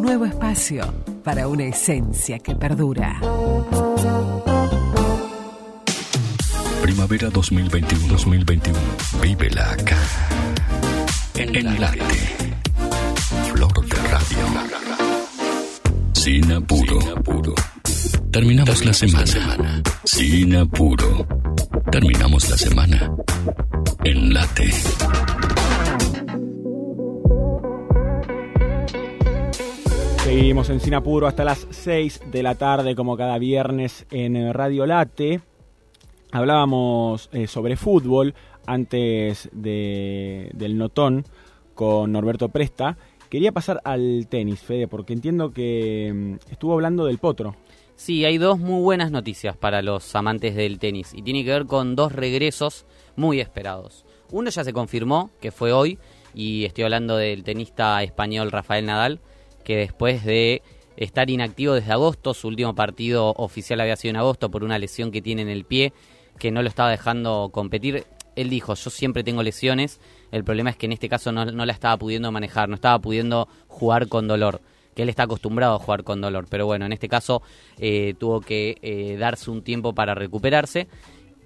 Un nuevo espacio para una esencia que perdura. Primavera 2021-2021. Vívela acá. En, en Late. Flor de Radio. Sin apuro. Terminamos la semana. Sin apuro. Terminamos la semana. En Late. Seguimos en Sinapuro hasta las 6 de la tarde, como cada viernes en Radio Late. Hablábamos eh, sobre fútbol antes de, del notón con Norberto Presta. Quería pasar al tenis, Fede, porque entiendo que mm, estuvo hablando del potro. Sí, hay dos muy buenas noticias para los amantes del tenis y tiene que ver con dos regresos muy esperados. Uno ya se confirmó, que fue hoy, y estoy hablando del tenista español Rafael Nadal, que después de estar inactivo desde agosto, su último partido oficial había sido en agosto por una lesión que tiene en el pie, que no lo estaba dejando competir. Él dijo, yo siempre tengo lesiones, el problema es que en este caso no, no la estaba pudiendo manejar, no estaba pudiendo jugar con dolor que él está acostumbrado a jugar con dolor, pero bueno, en este caso eh, tuvo que eh, darse un tiempo para recuperarse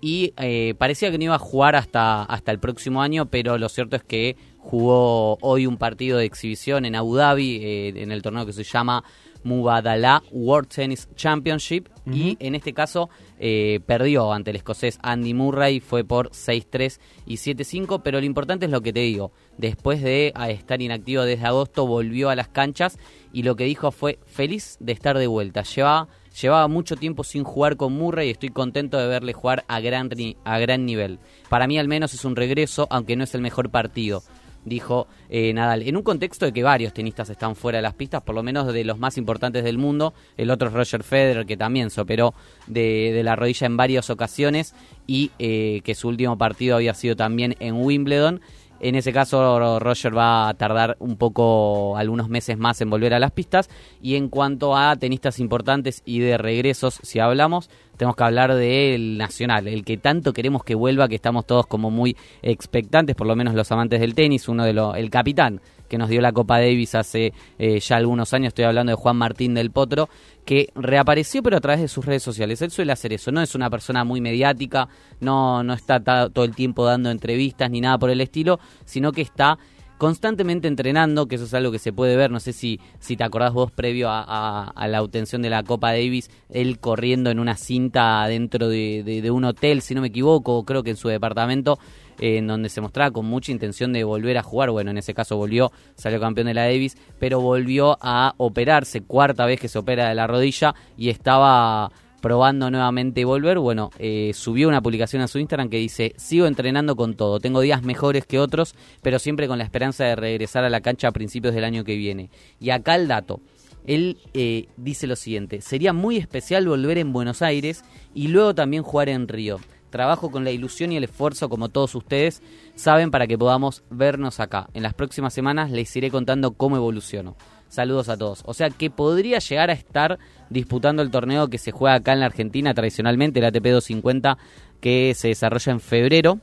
y eh, parecía que no iba a jugar hasta, hasta el próximo año, pero lo cierto es que jugó hoy un partido de exhibición en Abu Dhabi, en el torneo que se llama Mubadala World Tennis Championship. Y en este caso eh, perdió ante el escocés Andy Murray, fue por 6-3 y 7-5, pero lo importante es lo que te digo, después de ah, estar inactivo desde agosto volvió a las canchas y lo que dijo fue feliz de estar de vuelta, llevaba, llevaba mucho tiempo sin jugar con Murray y estoy contento de verle jugar a gran, a gran nivel. Para mí al menos es un regreso, aunque no es el mejor partido dijo eh, Nadal, en un contexto de que varios tenistas están fuera de las pistas, por lo menos de los más importantes del mundo. El otro es Roger Federer, que también se operó de, la rodilla en varias ocasiones y eh, que su último partido había sido también en Wimbledon. En ese caso, Roger va a tardar un poco, algunos meses más en volver a las pistas. Y en cuanto a tenistas importantes y de regresos, si hablamos, tenemos que hablar del Nacional, el que tanto queremos que vuelva, que estamos todos como muy expectantes, por lo menos los amantes del tenis, uno de los, el capitán que nos dio la Copa Davis hace eh, ya algunos años, estoy hablando de Juan Martín del Potro, que reapareció pero a través de sus redes sociales. Él suele hacer eso, no es una persona muy mediática, no, no está todo el tiempo dando entrevistas ni nada por el estilo, sino que está constantemente entrenando, que eso es algo que se puede ver, no sé si, si te acordás vos previo a, la obtención de la Copa Davis, él corriendo en una cinta dentro de, de- de un hotel, si no me equivoco, creo que en su departamento, en donde se mostraba con mucha intención de volver a jugar, bueno, en ese caso volvió, salió campeón de la Davis, pero volvió a operarse, cuarta vez que se opera de la rodilla y estaba probando nuevamente volver, bueno, eh, subió una publicación a su Instagram que dice, sigo entrenando con todo, tengo días mejores que otros, pero siempre con la esperanza de regresar a la cancha a principios del año que viene. Y acá el dato, él eh, dice lo siguiente, sería muy especial volver en Buenos Aires y luego también jugar en Río. Trabajo con la ilusión y el esfuerzo como todos ustedes saben para que podamos vernos acá. En las próximas semanas les iré contando cómo evoluciono. Saludos a todos. O sea que podría llegar a estar disputando el torneo que se juega acá en la Argentina tradicionalmente, el ATP 250, que se desarrolla en febrero.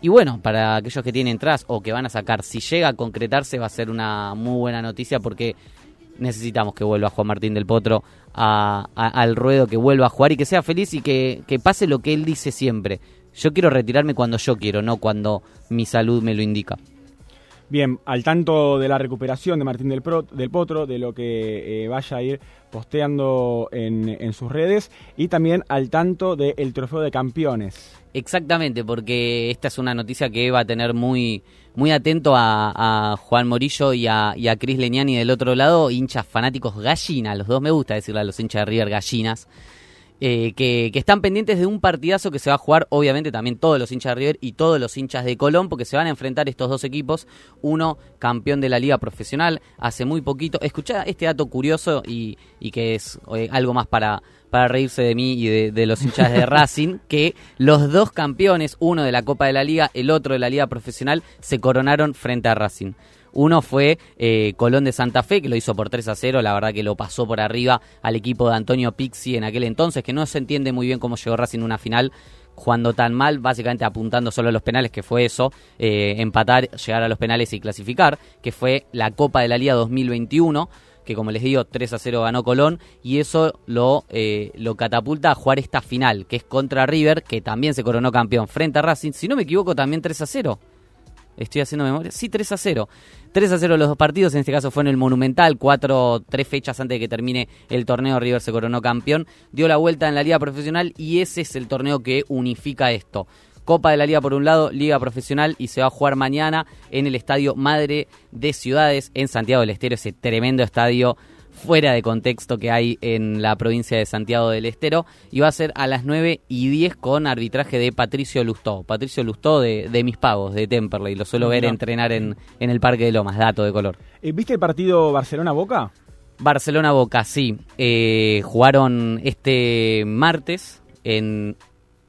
Y bueno, para aquellos que tienen entradas o que van a sacar, si llega a concretarse va a ser una muy buena noticia porque necesitamos que vuelva Juan Martín del Potro a- a- al ruedo, que vuelva a jugar y que sea feliz y que, que pase lo que él dice siempre. Yo quiero retirarme cuando yo quiero, no cuando mi salud me lo indica. Bien, al tanto de la recuperación de Martín del, Pro- del Potro, de lo que eh, vaya a ir posteando en, en sus redes y también al tanto del trofeo de campeones. Exactamente, porque esta es una noticia que va a tener muy, muy atento a, a Juan Morillo y a, y a Cris Leñani del otro lado, hinchas fanáticos gallina, los dos me gusta decirle a los hinchas de River gallinas, eh, que, que están pendientes de un partidazo que se va a jugar, obviamente también todos los hinchas de River y todos los hinchas de Colón, porque se van a enfrentar estos dos equipos, uno campeón de la liga profesional hace muy poquito. Escuchá este dato curioso y, y que es eh, algo más para, para reírse de mí y de, de los hinchas de Racing, que los dos campeones, uno de la Copa de la Liga, el otro de la liga profesional, se coronaron frente a Racing. Uno fue eh, Colón de Santa Fe, que lo hizo por 3 a 0. La verdad que lo pasó por arriba al equipo de Antonio Pixi en aquel entonces, que no se entiende muy bien cómo llegó Racing a una final jugando tan mal, básicamente apuntando solo a los penales, que fue eso, eh, empatar, llegar a los penales y clasificar, que fue la Copa de la Liga 2021 que como les digo 3 a 0 ganó Colón y eso lo, eh, lo catapulta a jugar esta final que es contra River que también se coronó campeón frente a Racing si no me equivoco también 3 a 0 Estoy haciendo memoria. Sí, 3 a 0. 3 a 0 los dos partidos. En este caso fue en el Monumental. Cuatro, tres fechas antes de que termine el torneo. River se coronó campeón. Dio la vuelta en la Liga Profesional y ese es el torneo que unifica esto. Copa de la Liga por un lado, Liga Profesional y se va a jugar mañana en el Estadio Madre de Ciudades en Santiago del Estero. Ese tremendo estadio fuera de contexto que hay en la provincia de Santiago del Estero y va a ser a las 9 y 10 con arbitraje de Patricio Lustó. Patricio Lustó de, de mis pagos, de Temperley. Lo suelo ver entrenar en, en el Parque de Lomas, dato de color. Eh, ¿Viste el partido Barcelona-Boca? Barcelona-Boca, sí. Eh, jugaron este martes en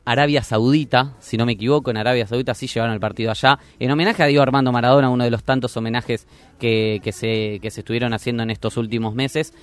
Arabia Saudita, si no me equivoco, en Arabia Saudita sí llevaron el partido allá, en homenaje a Diego Armando Maradona, uno de los tantos homenajes que, que se, que se estuvieron haciendo en estos últimos meses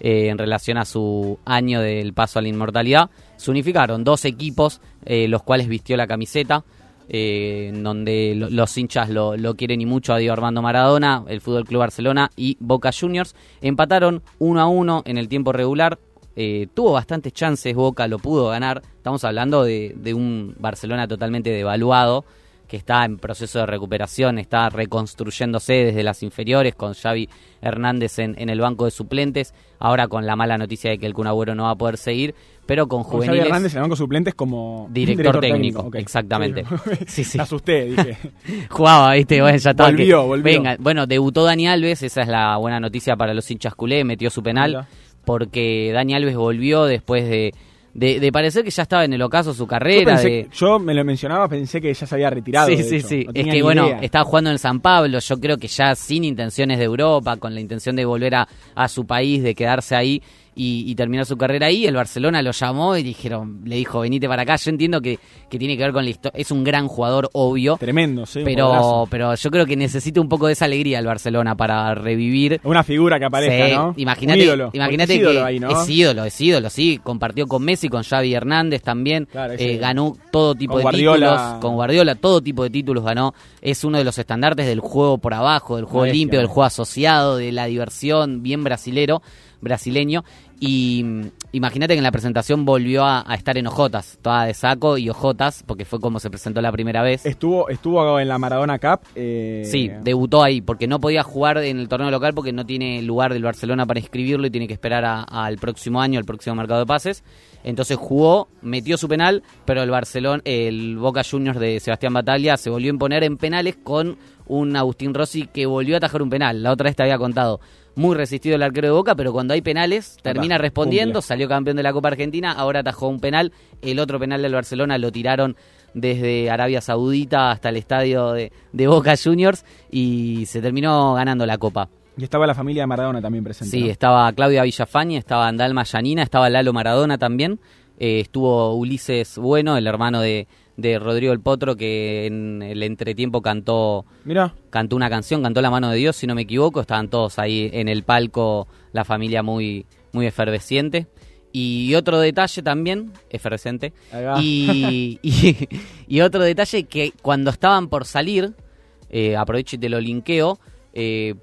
eh, en relación a su año del paso a la inmortalidad. Se unificaron dos equipos, eh, los cuales vistió la camiseta, eh, en donde lo- los hinchas lo, lo quieren y mucho a Diego Armando Maradona, el Fútbol Club Barcelona y Boca Juniors. Empataron 1 a 1 en el tiempo regular. Eh, tuvo bastantes chances, Boca lo pudo ganar. Estamos hablando de, de un Barcelona totalmente devaluado, que está en proceso de recuperación, está reconstruyéndose desde las inferiores con Xavi Hernández en, en el banco de suplentes, ahora con la mala noticia de que el Kun Agüero no va a poder seguir, pero con Con Xavi juveniles... Hernández en el banco de suplentes como Director, técnico, exactamente. Sí, sí. Asusté, dije. Jugaba, viste, bueno, ya estaba. Volvió, que- volvió. Venga, bueno, debutó Dani Alves, esa es la buena noticia para los hinchas culé, metió su penal. Porque Dani Alves volvió después de, de, de parecer que ya estaba en el ocaso su Yo, carrera. pensé- de- yo me lo mencionaba, pensé que ya se había retirado. Sí, de sí, hecho. sí. No es que bueno, idea. estaba jugando en San Pablo, yo creo que ya sin intenciones de Europa, con la intención de volver a, a su país, de quedarse ahí y, y terminar su carrera ahí, el Barcelona lo llamó y dijeron, le dijo, venite para acá. Yo entiendo que, que tiene que ver con la historia, es un gran jugador, obvio. Tremendo, sí. Pero, pero yo creo que necesita un poco de esa alegría el Barcelona para revivir. Una figura que aparezca, Sí, ¿no? Imagínate, imagínate Es que ídolo ahí, ¿no? es ídolo, es ídolo, sí. Compartió con Messi, con Xavi Hernández también. Claro, Eh, ganó todo tipo con de Guardiola. títulos. Con Guardiola, todo tipo de títulos ganó. Es uno de los estandartes del juego por abajo, del juego limpio, del juego asociado, de la diversión, bien brasilero, brasileño. Y mm, imagínate que en la presentación volvió a, a estar en ojotas, toda de saco y ojotas, porque fue como se presentó la primera vez. Estuvo, estuvo en la Maradona Cup. eh, Sí, debutó ahí, porque no podía jugar en el torneo local porque no tiene lugar del Barcelona para inscribirlo y tiene que esperar al próximo año, al próximo mercado de pases. Entonces jugó, metió su penal, pero el Barcelona, el Boca Juniors de Sebastián Bataglia se volvió a imponer en penales con un Agustín Rossi que volvió a atajar un penal. La otra vez te había contado. Muy resistido el arquero de Boca, pero cuando hay penales termina respondiendo, cumple. salió campeón de la Copa Argentina, ahora atajó un penal. El otro penal del Barcelona lo tiraron desde Arabia Saudita hasta el estadio de, de Boca Juniors y se terminó ganando la Copa. Y estaba la familia de Maradona también presente. Sí, ¿no? estaba Claudia Villafañe, estaba Andalma Yanina, estaba Lalo Maradona también. eh, estuvo Ulises Bueno, el hermano de, de Rodrigo el Potro, que en el entretiempo cantó, Mira, cantó una canción, cantó La mano de Dios, si no me equivoco. Estaban todos ahí en el palco, la familia muy, muy efervesciente. Y otro detalle también, efervescente, y, y, y otro detalle que cuando estaban por salir, eh, aprovecho y te lo linkeo, eh,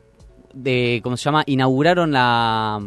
de, ¿cómo se llama? Inauguraron la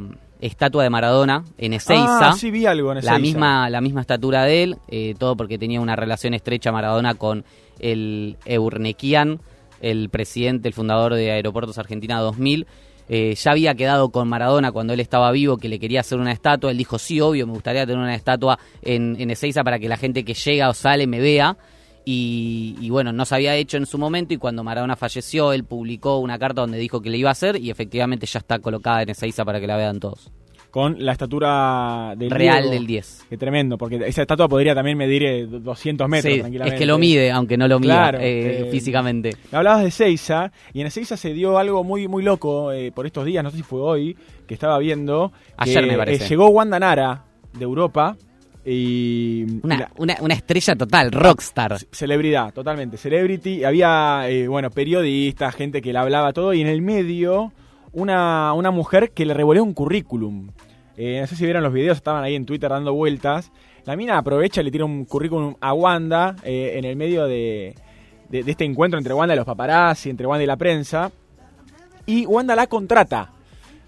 estatua de Maradona en Ezeiza. Ah, sí vi algo en la Ezeiza. misma, la misma estatura de él, eh, todo porque tenía una relación estrecha Maradona con el Eurnequian, el presidente, el fundador de Aeropuertos Argentina 2000. Eh, ya había quedado con Maradona cuando él estaba vivo que le quería hacer una estatua. Él dijo, sí, obvio, me gustaría tener una estatua en, en Ezeiza para que la gente que llega o sale me vea. Y, y bueno, no se había hecho en su momento y cuando Maradona falleció, él publicó una carta donde dijo que le iba a hacer y efectivamente ya está colocada en Ezeiza para que la vean todos. Con la estatura del Real Diego. del 10. Qué tremendo, porque esa estatua podría también medir eh, 200 metros Sí, tranquilamente. es que lo mide, aunque no lo Claro, eh, eh, físicamente. Hablabas de Seiza, y en Seiza se dio algo muy muy loco eh, por estos días, no sé si fue hoy, que estaba viendo. Ayer que, me parece. eh, llegó Wanda Nara de Europa y... Una, la- una, una estrella total, rockstar. Celebridad, totalmente. Celebrity. Había, eh, bueno, periodistas, gente que le hablaba todo. Y en el medio, una, una mujer que le revolvió un currículum. Eh, no sé si vieron los videos, estaban ahí en Twitter dando vueltas. La mina aprovecha y le tira un currículum a Wanda eh, en el medio de, de- de este encuentro entre Wanda y los paparazzi, entre Wanda y la prensa. Y Wanda la contrata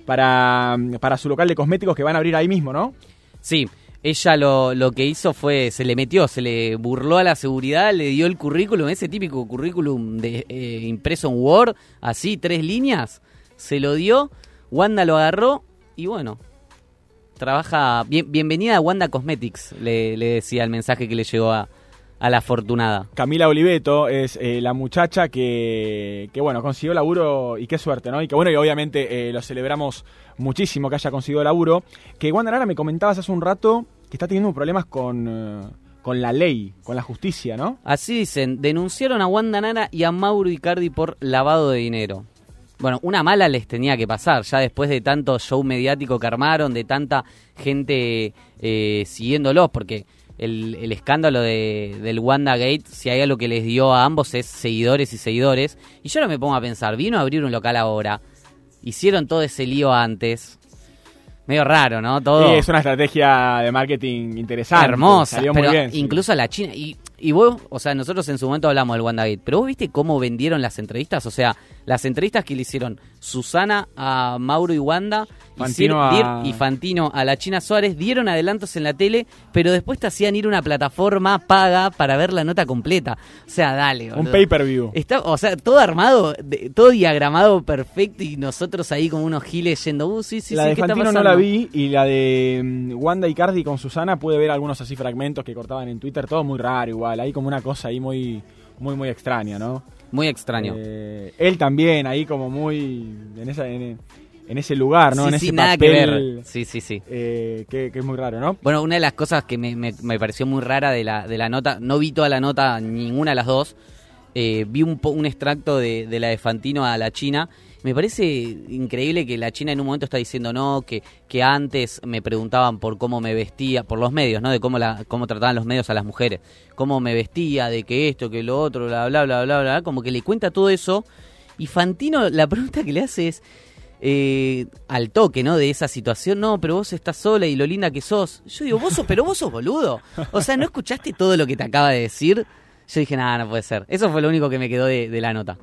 para, para su local de cosméticos que van a abrir ahí mismo, ¿no? Sí, ella lo, lo que hizo fue, se le metió, se le burló a la seguridad, le dio el currículum, ese típico currículum de eh, impreso en Word, así, tres líneas, se lo dio, Wanda lo agarró y bueno, trabaja, bien, bienvenida a Wanda Cosmetics, le, decía el mensaje que le llegó a, a la afortunada. Camila Oliveto es eh, la muchacha que, que, bueno, consiguió laburo y qué suerte, ¿no? Y que, bueno, y obviamente eh, lo celebramos muchísimo que haya conseguido laburo. Que, Wanda Nara, me comentabas hace un rato que está teniendo problemas con, eh, con la ley, con la justicia, ¿no? Así dicen, denunciaron a Wanda Nara y a Mauro Icardi por lavado de dinero. Bueno, una mala les tenía que pasar, ya después de tanto show mediático que armaron, de tanta gente eh, siguiéndolos, porque el, el escándalo de, del WandaGate, si hay algo que les dio a ambos es seguidores y seguidores. Y yo ahora me pongo a pensar, vino a abrir un local ahora, hicieron todo ese lío antes. Medio raro, ¿no? Todo Sí, es una estrategia de marketing interesante. hermosa, Salió pero muy bien. sí. incluso a la China. Y, y vos, o sea, nosotros en su momento hablamos del WandaGate, pero vos viste cómo vendieron las entrevistas, o sea, Las entrevistas que le hicieron Susana a Mauro y Wanda Fantino a- di- y Fantino a la China Suárez dieron adelantos en la tele, pero después te hacían ir a una plataforma paga para ver la nota completa. O sea, dale. Un boludo. pay-per-view. Está, o sea, todo armado, de- todo diagramado perfecto y nosotros ahí como unos giles yendo, uh, sí, sí, la sí, de ¿qué está Fantino no pasando? la vi y la de mm, Wanda Icardi con Susana pude ver algunos así fragmentos que cortaban en Twitter, todo muy raro igual, hay como una cosa ahí muy muy muy extraña, ¿no? Muy extraño. Eh, él también ahí como muy en esa en, en ese lugar, ¿no? Sí, en sí, ese nada que ver. Sí, sí, sí. eh, que, que es muy raro, ¿no? Bueno, una de las cosas que me, me- me pareció muy rara de la, de la nota, no vi toda la nota, ninguna de las dos, eh, vi un, po- un extracto de, de la de Fantino a la China. Me parece increíble que la China en un momento está diciendo no, que, que antes me preguntaban por cómo me vestía, por los medios, ¿no? De cómo, la, cómo trataban los medios a las mujeres, cómo me vestía, de que esto, que lo otro, bla, bla, bla, bla, bla, como que le cuenta todo eso. Y Fantino, la pregunta que le hace es, eh, al toque, ¿no? De esa situación, no, pero vos estás sola y lo linda que sos. Yo digo, vos sos, pero vos sos boludo. O sea, ¿no escuchaste todo lo que te acaba de decir? Yo dije, nada, no puede ser. Eso fue lo único que me quedó de, de la nota.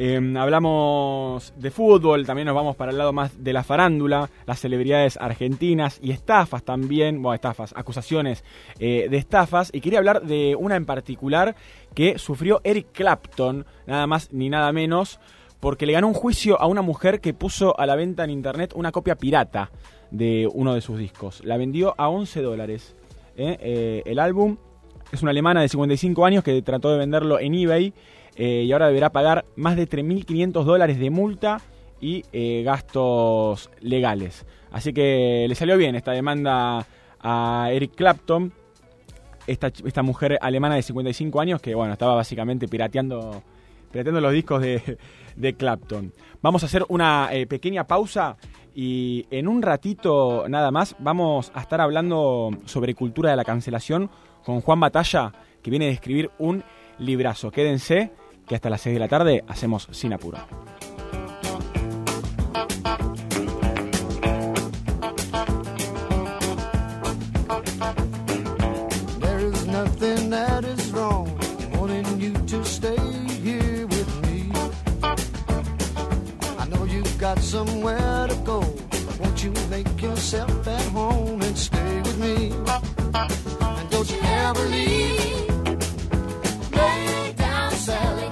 Eh, hablamos de fútbol, también nos vamos para el lado más de la farándula, las celebridades argentinas y estafas también, bueno, estafas, acusaciones eh, de estafas. Y quería hablar de una en particular que sufrió Eric Clapton, nada más ni nada menos, porque le ganó un juicio a una mujer que puso a la venta en internet una copia pirata de uno de sus discos. La vendió a 11 dólares. ¿eh? Eh, el álbum es una alemana de 55 años que trató de venderlo en eBay eh, y ahora deberá pagar más de 3.500 dólares de multa y eh, gastos legales. Así que le salió bien esta demanda a Eric Clapton, esta, esta mujer alemana de 55 años que bueno estaba básicamente pirateando, pirateando los discos de, de Clapton. Vamos a hacer una eh, pequeña pausa y en un ratito nada más vamos a estar hablando sobre cultura de la cancelación con Juan Batalla que viene a escribir un librazo. Quédense que hasta las 6 de la tarde hacemos sin apuro. Somewhere to go, but won't you make yourself at home and stay with me? And don't you ever leave. Lay down, Sally,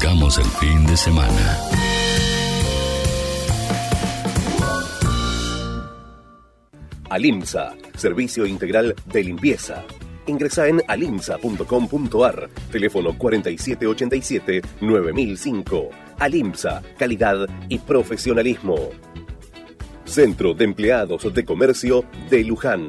Arrancamos el fin de semana. Alimsa, servicio integral de limpieza. Ingresa en alimsa.com.ar, teléfono 4787-9005. Alimsa, calidad y profesionalismo. Centro de Empleados de Comercio de Luján.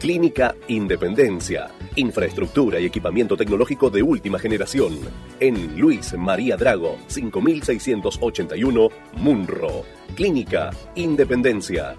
Clínica Independencia. Infraestructura y equipamiento tecnológico de última generación. En Luis María Drago, 5681, Munro. Clínica Independencia.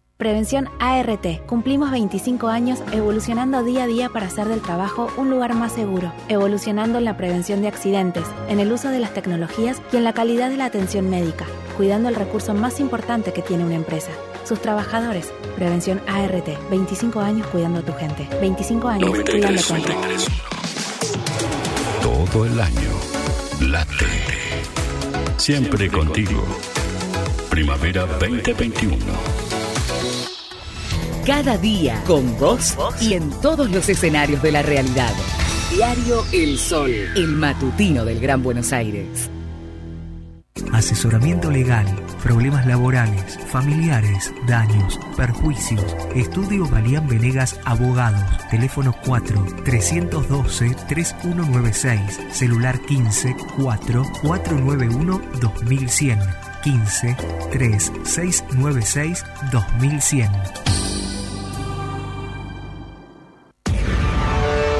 Prevención ART. Cumplimos 25 años evolucionando día a día para hacer del trabajo un lugar más seguro, evolucionando en la prevención de accidentes, en el uso de las tecnologías y en la calidad de la atención médica, cuidando el recurso más importante que tiene una empresa, sus trabajadores. Prevención ART. 25 años cuidando a tu gente. 25 años cuidando a tu gente. Todo el año. Late. Siempre contigo. Primavera 2021. Cada día con vos y en todos los escenarios de la realidad. Diario El Sol, el matutino del Gran Buenos Aires. Asesoramiento legal, problemas laborales, familiares, daños, perjuicios. Estudio Balían Venegas Abogados. Teléfono 4 312 3196. Celular 15 4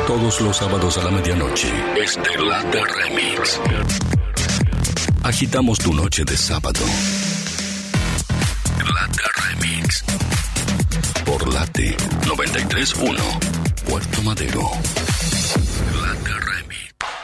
Todos los sábados a la medianoche. Estelate Remix. Agitamos tu noche de sábado. Late Remix. Por Late 931. Puerto Madero.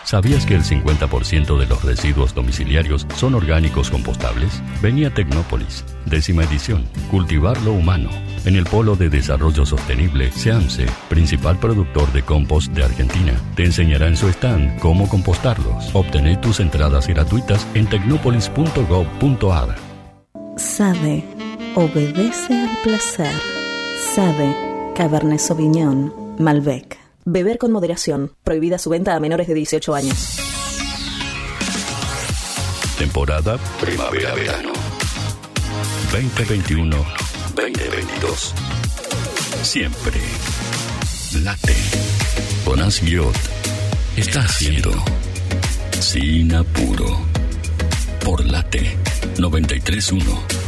¿Sabías que el 50% de los residuos domiciliarios son orgánicos compostables? Venía Tecnópolis, décima edición, Cultivar lo Humano, en el Polo de Desarrollo Sostenible, SEAMSE, principal productor de compost de Argentina. Te enseñará en su stand cómo compostarlos. Obtener tus entradas gratuitas en tecnopolis.gov.ar. Sabe, obedece al placer. Sabe, Cabernet Sauvignon, Malbec. Beber con moderación. Prohibida su venta a menores de 18 años. Temporada Primavera-Verano. 2021-2022. Siempre. Late. Bonas Guiot está haciendo Sin Apuro. Por Late 931.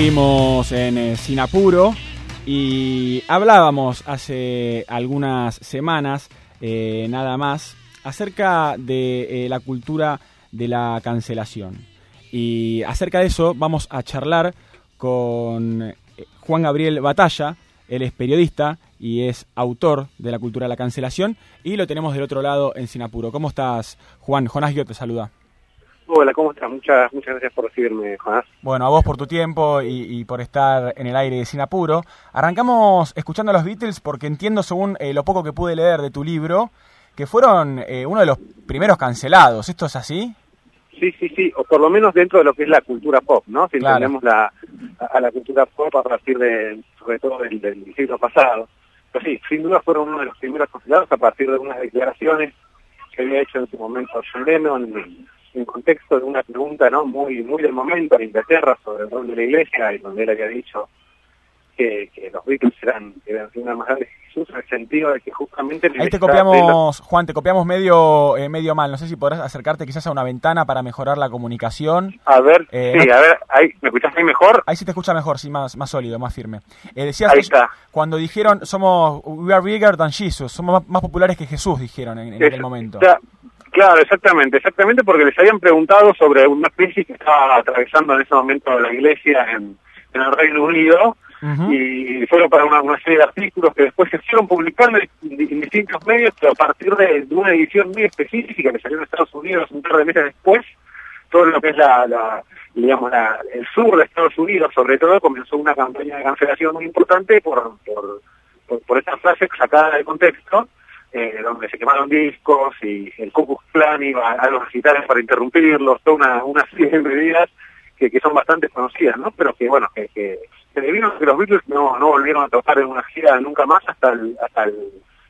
Seguimos en eh, Sin Apuro y hablábamos hace algunas semanas eh, nada más, acerca de eh, la cultura de la cancelación. Y acerca de eso vamos a charlar con Juan Gabriel Batalla, él es periodista y es autor de la cultura de la cancelación y lo tenemos del otro lado en Sinapuro. ¿Cómo estás, Juan? Jonás Guio te saluda. Hola, ¿cómo estás? Muchas, muchas gracias por recibirme, Jonás. Bueno, a vos por tu tiempo y, y por estar en el aire Sin Apuro. Arrancamos escuchando a los Beatles porque entiendo, según eh, lo poco que pude leer de tu libro, que fueron eh, uno de los primeros cancelados. ¿Esto es así? Sí, sí, sí, o por lo menos dentro de lo que es la cultura pop, ¿no? Si Claro. entendemos la, a, a la cultura pop a partir de, sobre todo del, del siglo pasado. Pero sí, sin duda fueron uno de los primeros cancelados a partir de unas declaraciones que había hecho en su momento John Lennon en, contexto de una pregunta, ¿no? Muy, muy del momento en Inglaterra sobre el rol de la iglesia y donde él había dicho que, que los Beatles eran, eran una más grande que Jesús en el sentido de que justamente... Ahí te copiamos, Juan, te copiamos medio, eh, medio mal. No sé si podrás acercarte quizás a una ventana para mejorar la comunicación. A ver, Eh, sí, no- a ver, ahí, ¿me escuchás ahí mejor? Ahí sí te escucha mejor, sí, más, más sólido, más firme. Eh, decías Ahí que está. cuando dijeron, somos, we are bigger than Jesus, somos más, más populares que Jesús, dijeron en, en aquel momento. ya, claro, exactamente, exactamente porque les habían preguntado sobre una crisis que estaba atravesando en ese momento la iglesia en, en el Reino Unido y fueron para una, una serie de artículos que después se fueron publicando en, en distintos medios, pero a partir de, de una edición muy específica que salió en Estados Unidos un par de meses después, todo lo que es la, la digamos, la, el sur de Estados Unidos, sobre todo, comenzó una campaña de cancelación muy importante por, por, por, por esta frase sacada del contexto, eh, donde se quemaron discos y el Ku Klan iba a los recitales para interrumpirlos, toda una, una serie de medidas que, que son bastante conocidas, ¿no? Pero que, bueno, que, que, que debido a que los Beatles no, no volvieron a tocar en una gira nunca más hasta el, hasta el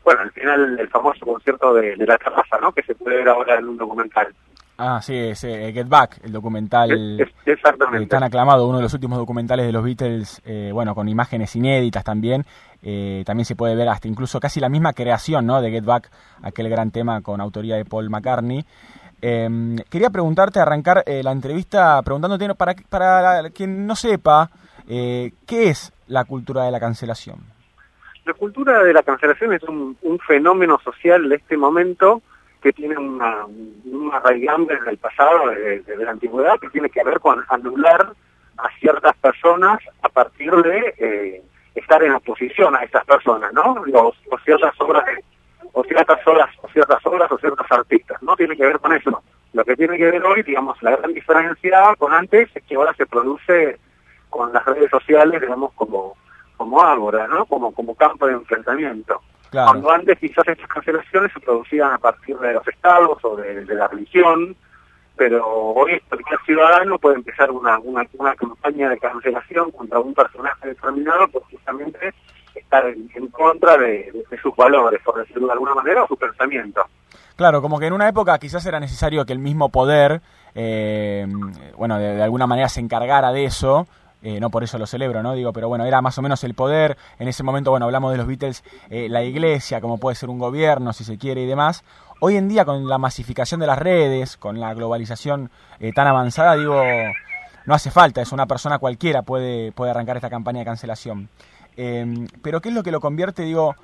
bueno, al final el famoso concierto de, de la terraza, ¿no? Que se puede ver ahora en un documental. Ah, sí, es eh, Get Back, el documental Es- eh, tan aclamado, uno de los últimos documentales de los Beatles, eh, bueno, con imágenes inéditas también. Eh, también se puede ver hasta incluso casi la misma creación, ¿no? De Get Back, aquel gran tema con autoría de Paul McCartney. Eh, quería preguntarte, arrancar la entrevista preguntándote, para, para quien no sepa, ¿qué es la cultura de la cancelación? La cultura de la cancelación es un, un fenómeno social de este momento que tiene una, una desde el pasado, desde la antigüedad, que tiene que ver con anular a ciertas personas a partir de eh, estar en oposición a estas personas, ¿no? O ciertas obras, de- o ciertas obras, o ciertas obras, o ciertos artistas, ¿no? Tiene que ver con eso. Lo que tiene que ver hoy, digamos, la gran diferencia con antes es que ahora se produce con las redes sociales, digamos, como como ágora, ¿no? Como, como campo de enfrentamiento. Claro. Cuando antes quizás estas cancelaciones se producían a partir de los estados o de, de la religión, pero hoy cualquier ciudadano puede empezar una, una, una campaña de cancelación contra un personaje determinado por justamente estar en, en contra de, de- de sus valores, por decirlo de alguna manera, o su pensamiento. Claro, como que en una época quizás era necesario que el mismo poder, eh, bueno, de, de alguna manera se encargara de eso. Eh, no por eso lo celebro, ¿no? Digo, pero bueno, era más o menos el poder. En ese momento, bueno, hablamos de los Beatles, eh, la iglesia, como puede ser un gobierno, si se quiere, y demás. Hoy en día, con la masificación de las redes, con la globalización eh, tan avanzada, digo, no hace falta, es una persona cualquiera puede, puede arrancar esta campaña de cancelación. Eh, pero ¿qué es lo que lo convierte, digo,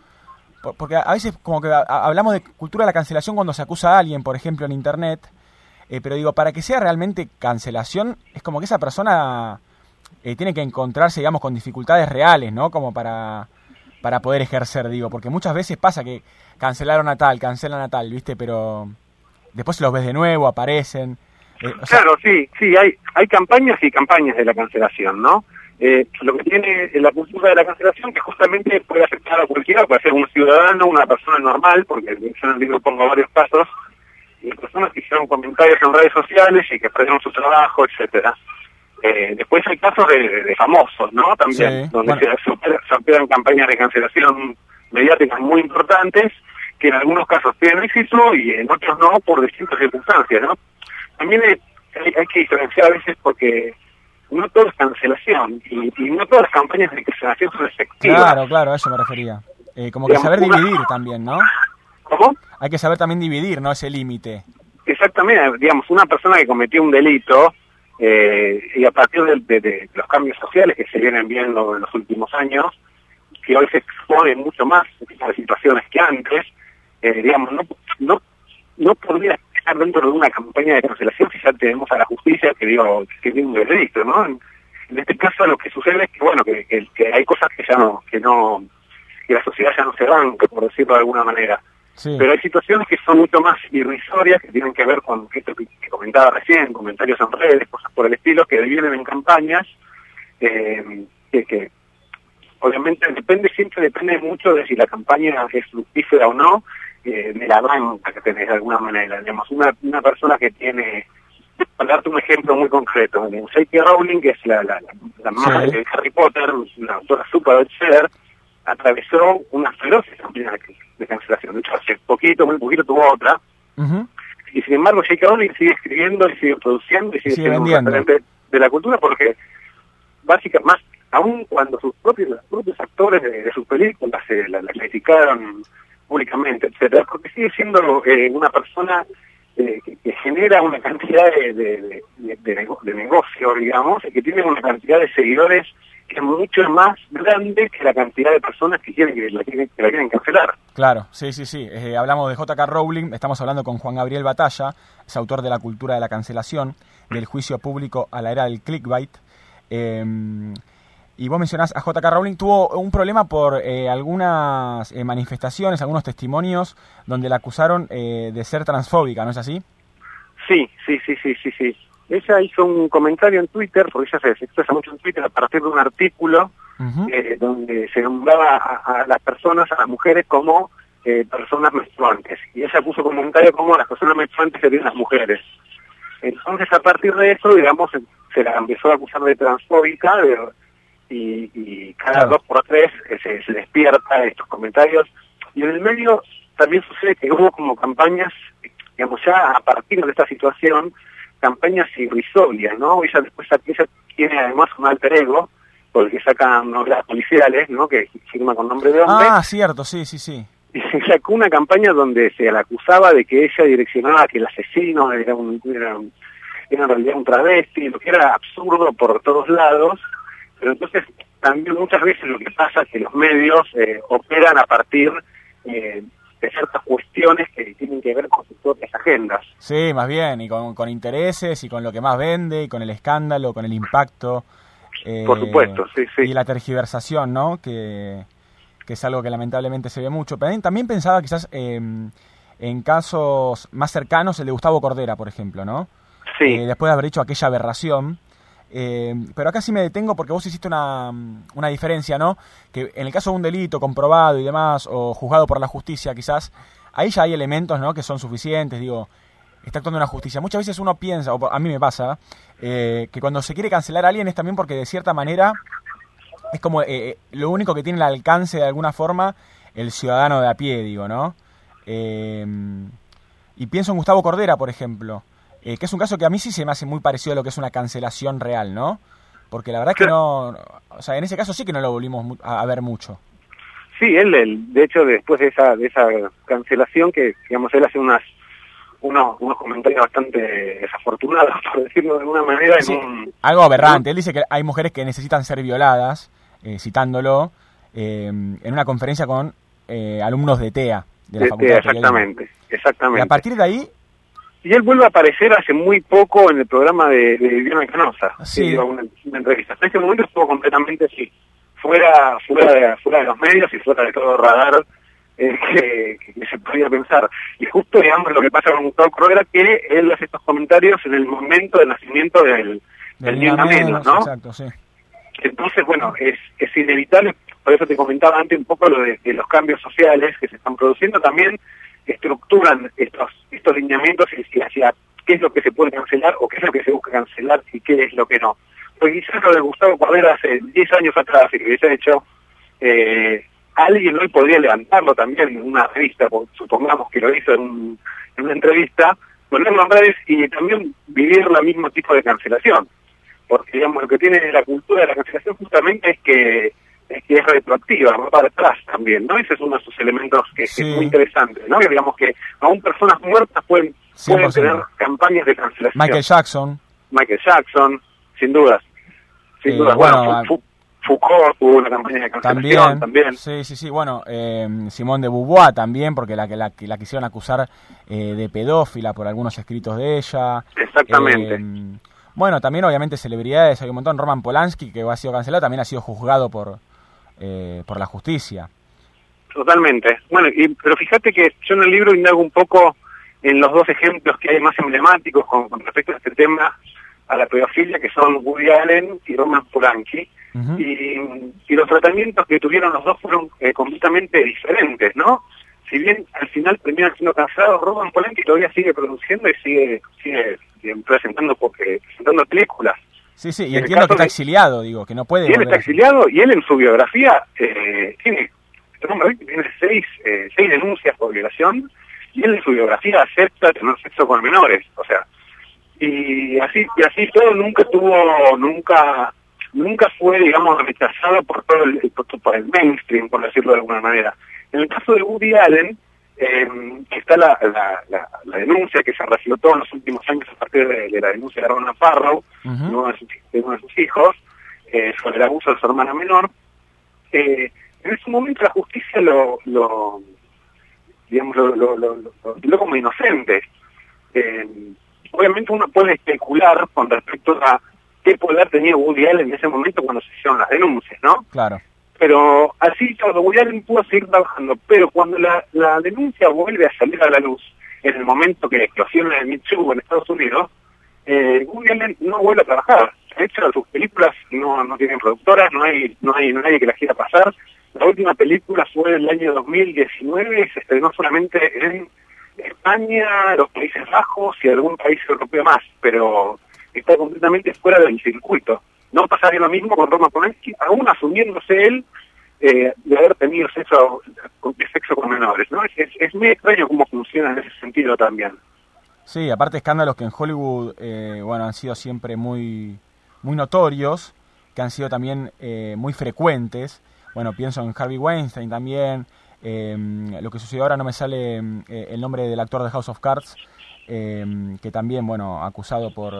por- porque a veces como que hablamos de cultura de la cancelación cuando se acusa a alguien, por ejemplo, en internet, eh, pero digo, para que sea realmente cancelación, es como que esa persona eh, tiene que encontrarse, digamos, con dificultades reales, ¿no? Como para, para poder ejercer, digo, porque muchas veces pasa que cancelaron a tal, cancelan a tal, ¿viste? Pero después los ves de nuevo, aparecen. eh, Claro, sí, sí, hay, hay campañas y campañas de la cancelación, ¿no? Eh, lo que tiene la cultura de la cancelación que justamente puede afectar a cualquiera, puede ser un ciudadano, una persona normal, porque yo en el libro pongo varios casos, y personas que hicieron comentarios en redes sociales y que perdieron su trabajo, etcétera. Eh, después hay casos de, famosos, ¿no? También, Sí, donde bueno. se, operan campañas de cancelación mediáticas muy importantes, que en algunos casos tienen éxito y en otros no, por distintas circunstancias, ¿no? También hay, hay- hay que diferenciar a veces porque no todo es cancelación y, y no todas las campañas de cancelación son efectivas. claro, claro, a eso me refería. Eh, como que Digamos, saber una- dividir también, ¿no? ¿Cómo? Hay que saber también dividir, ¿no? Ese límite. Exactamente, digamos, una persona que cometió un delito eh, y a partir de, los cambios sociales que se vienen viendo en los últimos años, que hoy se exponen mucho más a situaciones que antes, eh, digamos, no, no, no podría estar dentro de una campaña de cancelación si ya tenemos a la justicia que digo que tiene un veredicto, ¿no? En, en este caso lo que sucede es que, bueno, que, que, que hay cosas que ya no, que no, que la sociedad ya no se banca, por decirlo de alguna manera. Sí. Pero hay situaciones que son mucho más irrisorias, que tienen que ver con esto que, comentaba recién, comentarios en redes, cosas por el estilo, que vienen en campañas, eh, que, que obviamente depende, siempre depende mucho de si la campaña es fructífera o no, eh, de la banca que tenés de alguna manera. Digamos, una, una persona que tiene, para darte un ejemplo muy concreto, J.K. Rowling, que es la, la, la, la madre de Harry Potter, una autora super bestseller, atravesó una feroz de, cancelación. De hecho, hace poquito, muy poquito tuvo otra, y sin embargo J.K. Rowling sigue escribiendo y sigue produciendo y sigue, siendo un referente de la cultura porque básicamente más aún cuando sus propios los propios actores de, de sus películas se la, la criticaron públicamente etcétera porque sigue siendo eh, una persona eh, que, que genera una cantidad de, de, de, de- de nego- de negocio digamos y que tiene una cantidad de seguidores es mucho más grande que la cantidad de personas que quieren que la quieren, que la quieren cancelar Claro, sí, sí, sí. Eh, hablamos de J.K. Rowling, estamos hablando con Juan Gabriel Batalla, es autor de La cultura de la cancelación, del juicio público a la era del clickbait. Eh, y vos mencionás a J.K. Rowling, tuvo un problema por eh, algunas eh, manifestaciones, algunos testimonios, donde la acusaron eh, de ser transfóbica, ¿no es así? Sí, sí, sí, sí, sí, sí. Ella hizo un comentario en Twitter, porque ella se, expresa mucho en Twitter a partir de un artículo eh, donde se nombraba a, a las personas, a las mujeres, como eh, personas menstruantes. Y ella puso comentario como las personas menstruantes serían las mujeres. Entonces, a partir de eso, digamos, se, se la empezó a acusar de transfóbica de- y, y cada dos por tres eh, se, se despierta estos comentarios. Y en el medio también sucede que hubo como campañas, digamos, ya a partir de esta situación, campañas irrisorias, ¿no? Ella después ella tiene además un alter ego, porque saca novelas policiales, ¿no? Que firma con nombre de hombre. Ah, cierto, sí, sí, sí. Y se sacó una campaña donde se la acusaba de que ella direccionaba que el asesino era, un, era, un- era en realidad un travesti, lo que era absurdo por todos lados. Pero entonces también muchas veces lo que pasa es que los medios eh, operan a partir eh, de ciertas cuestiones que tienen que ver con sus propias agendas. Sí, más bien, y con, con intereses, y con lo que más vende, y con el escándalo, con el impacto. eh, Por supuesto, sí, sí. Y la tergiversación, ¿no? Que, que es algo que lamentablemente se ve mucho. Pero también pensaba quizás eh, en casos más cercanos, el de Gustavo Cordera, por ejemplo, ¿no? Sí. Eh, después de haber hecho aquella aberración. Eh, pero acá sí me detengo porque vos hiciste una, una diferencia, ¿no? Que en el caso de un delito comprobado y demás, o juzgado por la justicia quizás, ahí ya hay elementos, ¿no? Que son suficientes, digo, está actuando una justicia. Muchas veces uno piensa, o a mí me pasa, eh, que cuando se quiere cancelar a alguien es también porque de cierta manera es como eh, eh, lo único que tiene el alcance de alguna forma el ciudadano de a pie, digo, ¿no? Eh, y pienso en Gustavo Cordera, por ejemplo, eh, que es un caso que a mí sí se me hace muy parecido a lo que es una cancelación real, ¿no? Porque la verdad es que no, o sea, en ese caso sí que no lo volvimos a, a ver mucho. Sí, él, él, de hecho, después de esa, de esa cancelación, que digamos, él hace unas unos, unos comentarios bastante desafortunados, por decirlo de alguna manera, en Sí, un, algo aberrante. Él dice que hay mujeres que necesitan ser violadas, eh, citándolo, eh, en una conferencia con eh, alumnos de TEA, de la de- Facultad de Periodismo. exactamente, exactamente. Y a partir de ahí, Y él vuelve a aparecer hace muy poco en el programa de, de Viviana Canosa, Sí. que una, una entrevista. En ese momento estuvo completamente sí, fuera, fuera, de, fuera de los medios y fuera de todo radar eh, que, que se podía pensar. Y justo, digamos, lo que pasa con Gustavo Cordera, que él hace estos comentarios en el momento del nacimiento del, del niño menos, ¿no? Exacto, sí. Entonces, bueno, es, es inevitable, por eso te comentaba antes un poco lo de, de los cambios sociales que se están produciendo, también estructuran estos estos lineamientos y hacia qué es lo que se puede cancelar o qué es lo que se busca cancelar y qué es lo que no. Porque quizás lo de Gustavo Cordera hace 10 años atrás, si lo hubiese hecho, eh, alguien hoy podría levantarlo también en una revista, supongamos que lo hizo en una entrevista, ponerlo en redes y también vivir el mismo tipo de cancelación porque digamos lo que tiene la cultura de la cancelación justamente es que es que es retroactiva, va para atrás también, ¿no? Ese es uno de sus elementos que, Sí. es muy interesante, ¿no? Que digamos que aún personas muertas pueden, pueden 100%. tener campañas de cancelación. Michael Jackson, Michael Jackson, sin dudas, sin Eh, dudas. bueno, Bueno, a- fu- fu- Foucault tuvo una campaña de cancelación También, también. sí, sí, sí, bueno, eh, Simón de Beauvoir también, porque la, que la, que la quisieron acusar eh, de pedófila por algunos escritos de ella. Exactamente. Eh, bueno, también obviamente celebridades, hay un montón, Roman Polanski, que ha sido cancelado, también ha sido juzgado por, eh, por la justicia. Totalmente. Bueno, y, pero fíjate que yo en el libro indago un poco en los dos ejemplos que hay más emblemáticos con, con respecto a este tema, a la pedofilia, que son Woody Allen y Roman Polanski. y, y los tratamientos que tuvieron los dos fueron eh, completamente diferentes, ¿no? Si bien al final terminan siendo casados, Roman Polanski todavía sigue produciendo y sigue, sigue, sigue presentando, porque, presentando películas. Sí, sí, y En entiendo que está exiliado, digo, que no puede Y él está exiliado y él en su biografía eh, tiene, este tiene seis, eh, seis denuncias por violación y él en su biografía acepta tener sexo con menores, o sea, y así y así todo nunca tuvo, nunca nunca fue, digamos, rechazado por todo el, por, por el mainstream, por decirlo de alguna manera. En el caso de Woody Allen, eh, está la, la, la, la denuncia que se reflotó en los últimos años a partir de, de la denuncia de Rona Farrow, de uno de sus, de uno de sus hijos, eh, sobre el abuso de su hermana menor. Eh, en ese momento la justicia lo, lo digamos, lo, lo, lo, como inocente. Eh, obviamente uno puede especular con respecto a qué poder tenía Woody Allen en ese momento cuando se hicieron las denuncias, ¿no? Claro. Pero así todo, Allen pudo seguir trabajando, pero cuando la, la denuncia vuelve a salir a la luz, en el momento que explosiona el Too en Estados Unidos, eh, Woody no vuelve a trabajar. De hecho, sus películas no, no tienen productoras, no hay, no hay nadie que las quiera pasar. La última película fue el año 2019 y se estrenó solamente en España, los Países Bajos y algún país europeo más, pero está completamente fuera del circuito. No pasaría lo mismo con Roma Polanski, aún asumiéndose él eh, de haber tenido sexo sexo con menores. ¿no? Es, es, muy extraño cómo funciona en ese sentido también. Sí, aparte escándalos que en Hollywood, eh, bueno, han sido siempre muy, muy notorios, que han sido también eh, muy frecuentes. Bueno, pienso en Harvey Weinstein también. eh, lo que sucedió ahora no me sale eh, el nombre del actor de House of Cards, eh, que también, bueno, acusado por,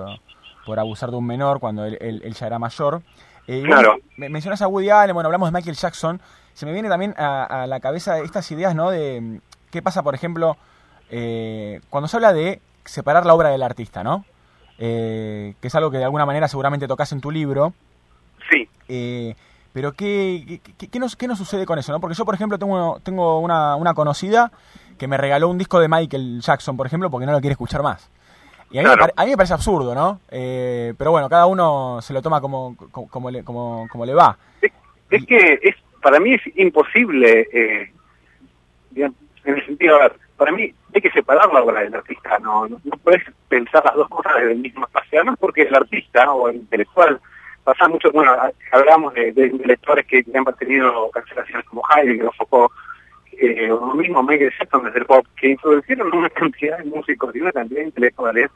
por abusar de un menor cuando él, él- él ya era mayor. Eh, Claro. me- mencionas a Woody Allen, bueno, hablamos de Michael Jackson. Se me viene también a, a la cabeza estas ideas, ¿no? De mm, qué pasa, por ejemplo, eh, cuando se habla de separar la obra del artista, ¿no? Eh, que es algo que de alguna manera seguramente tocas en tu libro. Sí. Eh, pero ¿qué, qué, qué- qué nos, qué nos sucede con eso, no? Porque yo, por ejemplo, tengo, tengo una, una conocida que me regaló un disco de Michael Jackson, por ejemplo, porque no lo quiere escuchar más. Y a mí, me, Claro. a mí me parece absurdo, ¿no? Eh, pero bueno, cada uno se lo toma como, como, como le, como, como le va. Es que es para mí es imposible, eh, en el sentido, a ver, para mí hay que separar la obra del artista, no, no, no puedes pensar las dos cosas desde el mismo espacio, además porque el artista o el intelectual pasa mucho, bueno, hablamos de, de intelectuales que han tenido cancelaciones como Heidegger o Foucault, eh, o mismo Michael Jackson desde el pop, que introdujeron una cantidad de músicos y una cantidad de intelectuales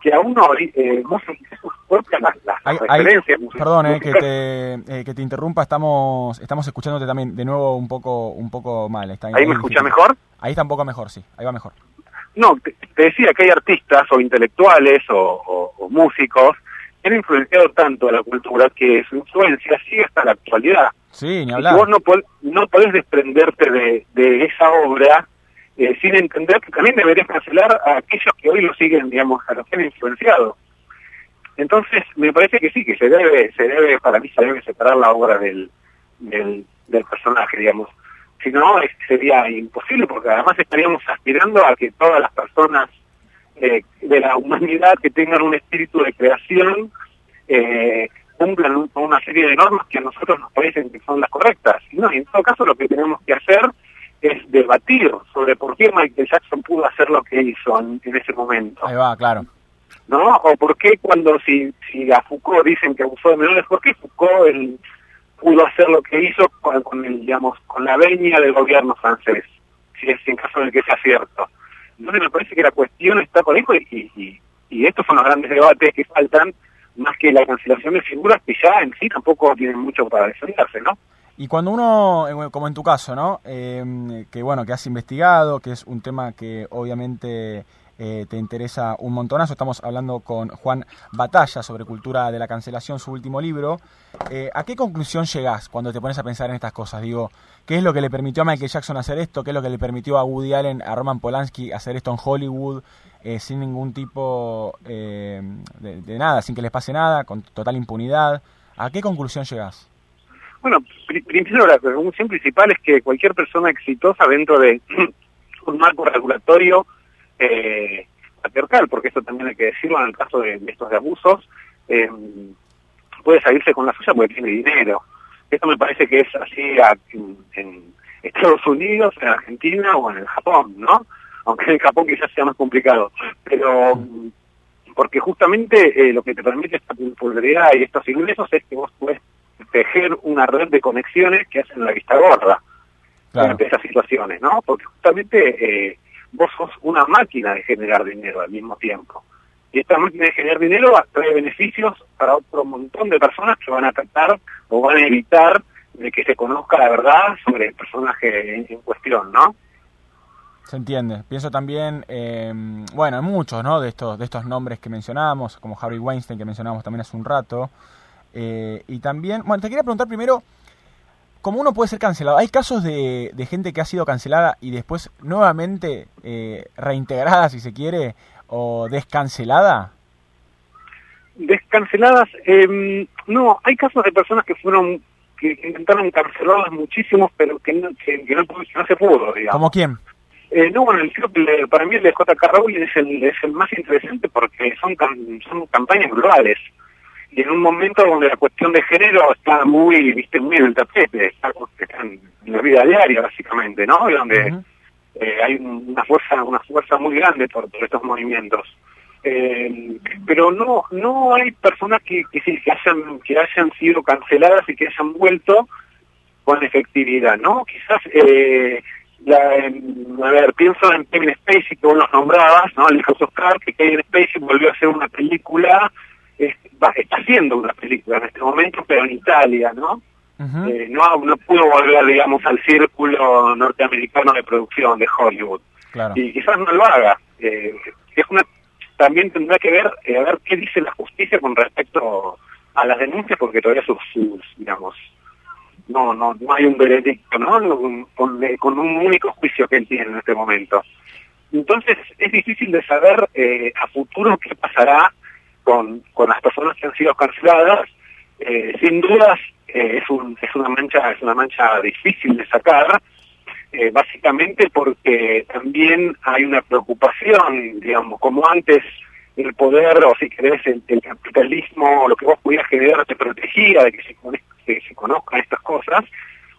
que a uno eh, muestran sus propias las, las referencias perdón, eh, que, te, eh, que te interrumpa, estamos estamos escuchándote también de nuevo un poco un poco mal. Está, ¿Ahí me escucha mejor? Ahí está un poco mejor, sí, ahí va mejor. No, te, te decía que hay artistas o intelectuales o, o- o músicos han influenciado tanto a la cultura que su influencia sigue hasta la actualidad. Sí, ni Y hablar. vos no, pod- no podés desprenderte de, de esa obra eh, sin entender que también deberías cancelar a aquellos que hoy lo siguen, digamos, a los que han influenciado. Entonces, me parece que sí, que se debe, se debe, para mí se debe separar la obra del, del, del personaje, digamos. Si no, sería imposible, porque además estaríamos aspirando a que todas las personas eh, de la humanidad que tengan un espíritu de creación eh, cumplan un- una serie de normas que a nosotros nos parecen que son las correctas. No, y en todo caso lo que tenemos que hacer es debatir sobre por qué Michael Jackson pudo hacer lo que hizo en, en ese momento. Ahí va, claro. ¿no? O por qué cuando si, si a Foucault dicen que abusó de menores, ¿por qué Foucault él pudo hacer lo que hizo con, con el, digamos, con la veña del gobierno francés? Si es en caso de que sea cierto. Entonces me parece que la cuestión está por ahí y, y, estos son los grandes debates que faltan, más que la cancelación de figuras que ya en sí tampoco tienen mucho para defenderse, ¿no? Y cuando uno, eh, como en tu caso, ¿no? Eh, que bueno, que has investigado, que es un tema que obviamente eh, te interesa un montonazo. Estamos hablando con Juan Batalla sobre cultura de la cancelación, su último libro. Eh, ¿A qué conclusión llegás cuando te pones a pensar en estas cosas? Digo, ¿qué es lo que le permitió a Michael Jackson hacer esto? ¿Qué es lo que le permitió a Woody Allen, a Roman Polanski hacer esto en Hollywood? eh, sin ningún tipo eh, de, nada, sin que les pase nada, con total impunidad. ¿A qué conclusión llegás? Bueno, pri- primero la conclusión principal es que cualquier persona exitosa dentro de un marco regulatorio eh, patriarcal, porque eso también hay que decirlo en el caso de, de estos de abusos, eh, puede salirse con la suya porque tiene dinero. Esto me parece que es así en, en Estados Unidos, en Argentina o en el Japón, ¿no? Aunque en el Japón quizás sea más complicado. Pero porque justamente eh, lo que te permite esta popularidad y estos ingresos es que vos puedes tejer una red de conexiones que hacen la vista gorda ante esas situaciones, ¿no? Porque justamente eh, vos sos una máquina de generar dinero al mismo tiempo. Y esta máquina de generar dinero trae beneficios para otro montón de personas que van a tratar o van a evitar de que se conozca la verdad sobre el personaje en, en cuestión, ¿no? Se entiende. Pienso también, eh, bueno, en muchos, ¿no? De estos, de estos nombres que mencionamos, como Harry Weinstein que mencionábamos también hace un rato. Eh, y también, bueno, te quería preguntar primero, ¿cómo uno puede ser cancelado? ¿Hay casos de, de gente que ha sido cancelada y después nuevamente eh, reintegrada, si se quiere, o descancelada? Descanceladas, eh, no, hay casos de personas que fueron, que, intentaron cancelarlas muchísimos, pero que no, que, que no, se pudo, digamos. ¿Como quién? Eh, no, bueno, el, el- para mí el de J.K. Rowling es el, es el más interesante porque son, son campañas globales. Y en un momento donde la cuestión de género está muy, viste, muy en el tapete, está, está en la vida diaria, básicamente, ¿no? Y donde eh, hay un- una fuerza una fuerza muy grande por, por estos movimientos. Eh, pero no no hay personas que, que, que hayan que hayan sido canceladas y que hayan vuelto con efectividad, ¿no? Quizás, eh, la, a ver, pienso en Kevin Spacey, que vos los nombrabas, ¿no? El hijo Oscar, que Kevin Spacey volvió a hacer una película, está haciendo una película en este momento, pero en Italia, ¿no? Eh, no, no pudo volver, digamos, al círculo norteamericano de producción de Hollywood. Claro. Y quizás no lo haga. Eh, es una, también tendrá que ver, eh, a ver qué dice la justicia con respecto a las denuncias, porque todavía sus, sus, digamos, no, no, no hay un veredicto, ¿no? Con, eh, con un único juicio que él tiene en este momento. Entonces es difícil de saber eh, a futuro qué pasará con, con las personas que han sido canceladas. Eh, sin dudas eh, es, un, es una mancha es una mancha difícil de sacar, eh, básicamente porque también hay una preocupación, digamos, como antes el poder, o si querés, el, el capitalismo, o lo que vos pudieras generar te protegía de que se, que se conozcan estas cosas,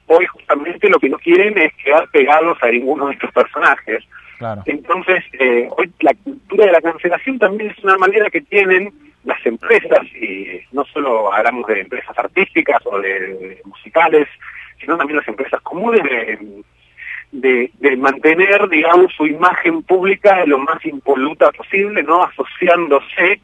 hoy justamente lo que no quieren es quedar pegados a ninguno de estos personajes. Claro. Entonces, eh, hoy la cultura de la cancelación también es una manera que tienen las empresas, y no solo hablamos de empresas artísticas o de, musicales, sino también las empresas comunes de, mantener, digamos, su imagen pública lo más impoluta posible, ¿no? Asociándose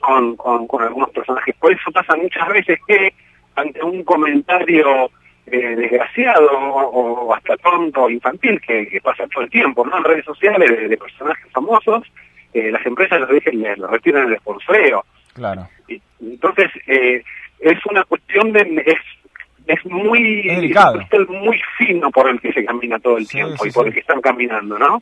con, con, algunos personajes. Por eso pasa muchas veces que ante un comentario eh, desgraciado o, hasta tonto infantil que, pasa todo el tiempo, ¿no? En redes sociales de, personajes famosos, eh, las empresas lo, dejen, lo retiran el esponsoreo. Claro. Entonces, eh, es una cuestión de... Es, es muy Es delicado. es muy fino por el que se camina todo el tiempo sí, y por sí. el que están caminando, ¿no?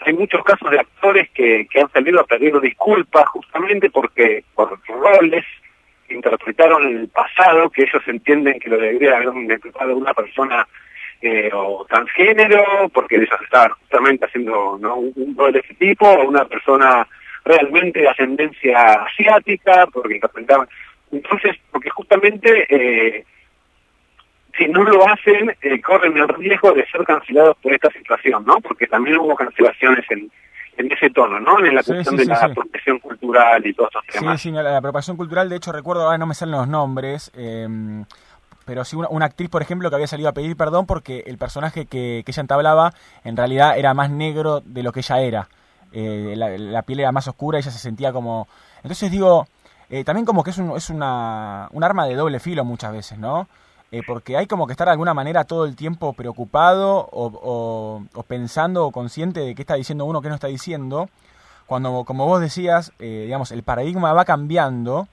Hay muchos casos de actores que, que han salido a pedir disculpas justamente porque por roles que interpretaron en el pasado que ellos entienden que lo debería haber interpretado una persona eh, o transgénero, porque ellos estaban justamente haciendo ¿no? un, un rol de ese tipo, o una persona realmente de ascendencia asiática, porque interpretaban. Entonces, porque justamente eh, si no lo hacen, eh, corren el riesgo de ser cancelados por esta situación, ¿no? Porque también hubo cancelaciones en, en ese tono, ¿no? En la Sí, cuestión sí, de sí, la sí. protección cultural y todos esos Sí, temas. sí, la, la apropiación cultural, de hecho recuerdo, ahora no me salen los nombres, eh, pero sí una, una actriz, por ejemplo, que había salido a pedir perdón porque el personaje que, que ella entablaba en realidad era más negro de lo que ella era. Eh, la, la piel era más oscura y ella se sentía como... Entonces digo, eh, también como que es, un, es una, un arma de doble filo muchas veces, ¿no? Eh, porque hay como que estar de alguna manera todo el tiempo preocupado o, pensando o consciente de qué está diciendo uno, qué no está diciendo, cuando, como vos decías, eh, digamos, el paradigma va cambiando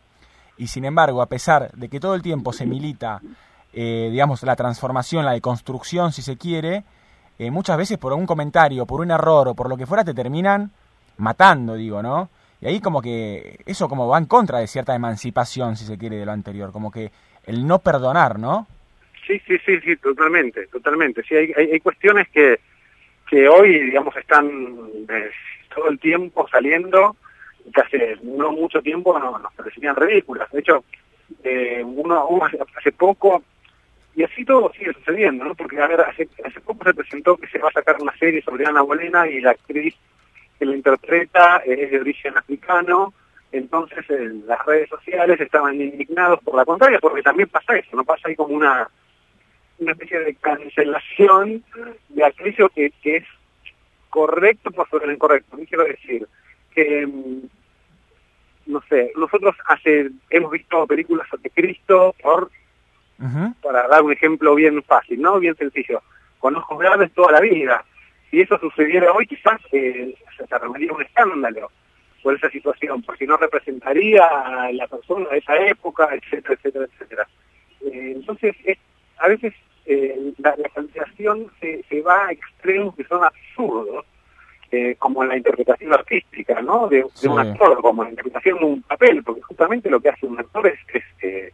y sin embargo, a pesar de que todo el tiempo se milita, eh, digamos, la transformación, la deconstrucción, si se quiere, eh, muchas veces por un comentario, por un error o por lo que fuera, te terminan matando, digo, ¿no? Y ahí como que eso como va en contra de cierta emancipación, si se quiere, de lo anterior, como que el no perdonar, ¿no? Sí, sí, sí, sí, totalmente, totalmente. Sí, hay, hay, hay cuestiones que, que hoy, digamos, están eh, todo el tiempo saliendo, que hace no mucho tiempo no, nos parecían ridículas. De hecho, eh, uno, hace poco, y así todo sigue sucediendo, ¿no? Porque, a ver, hace, poco se presentó que se va a sacar una serie sobre Ana Bolena y la actriz que la interpreta es de origen africano, entonces en las redes sociales estaban indignados por la contraria, porque también pasa eso, no pasa ahí como una una especie de cancelación de aquello que, que es correcto por sobre lo incorrecto. ¿Qué quiero decir? Que, mm, no sé, nosotros hace hemos visto películas de Cristo por, para dar un ejemplo bien fácil, ¿no? Bien sencillo, con ojos verdes toda la vida. Si eso sucediera hoy, quizás eh, se armaría un escándalo por esa situación, porque no representaría a la persona de esa época, etcétera, etcétera, etcétera. Eh, entonces, es, a veces eh, la, la se, se va a extremos que son absurdos, eh, como en la interpretación artística, ¿no? De, de Sí. un actor, como la interpretación de un papel, porque justamente lo que hace un actor es, es,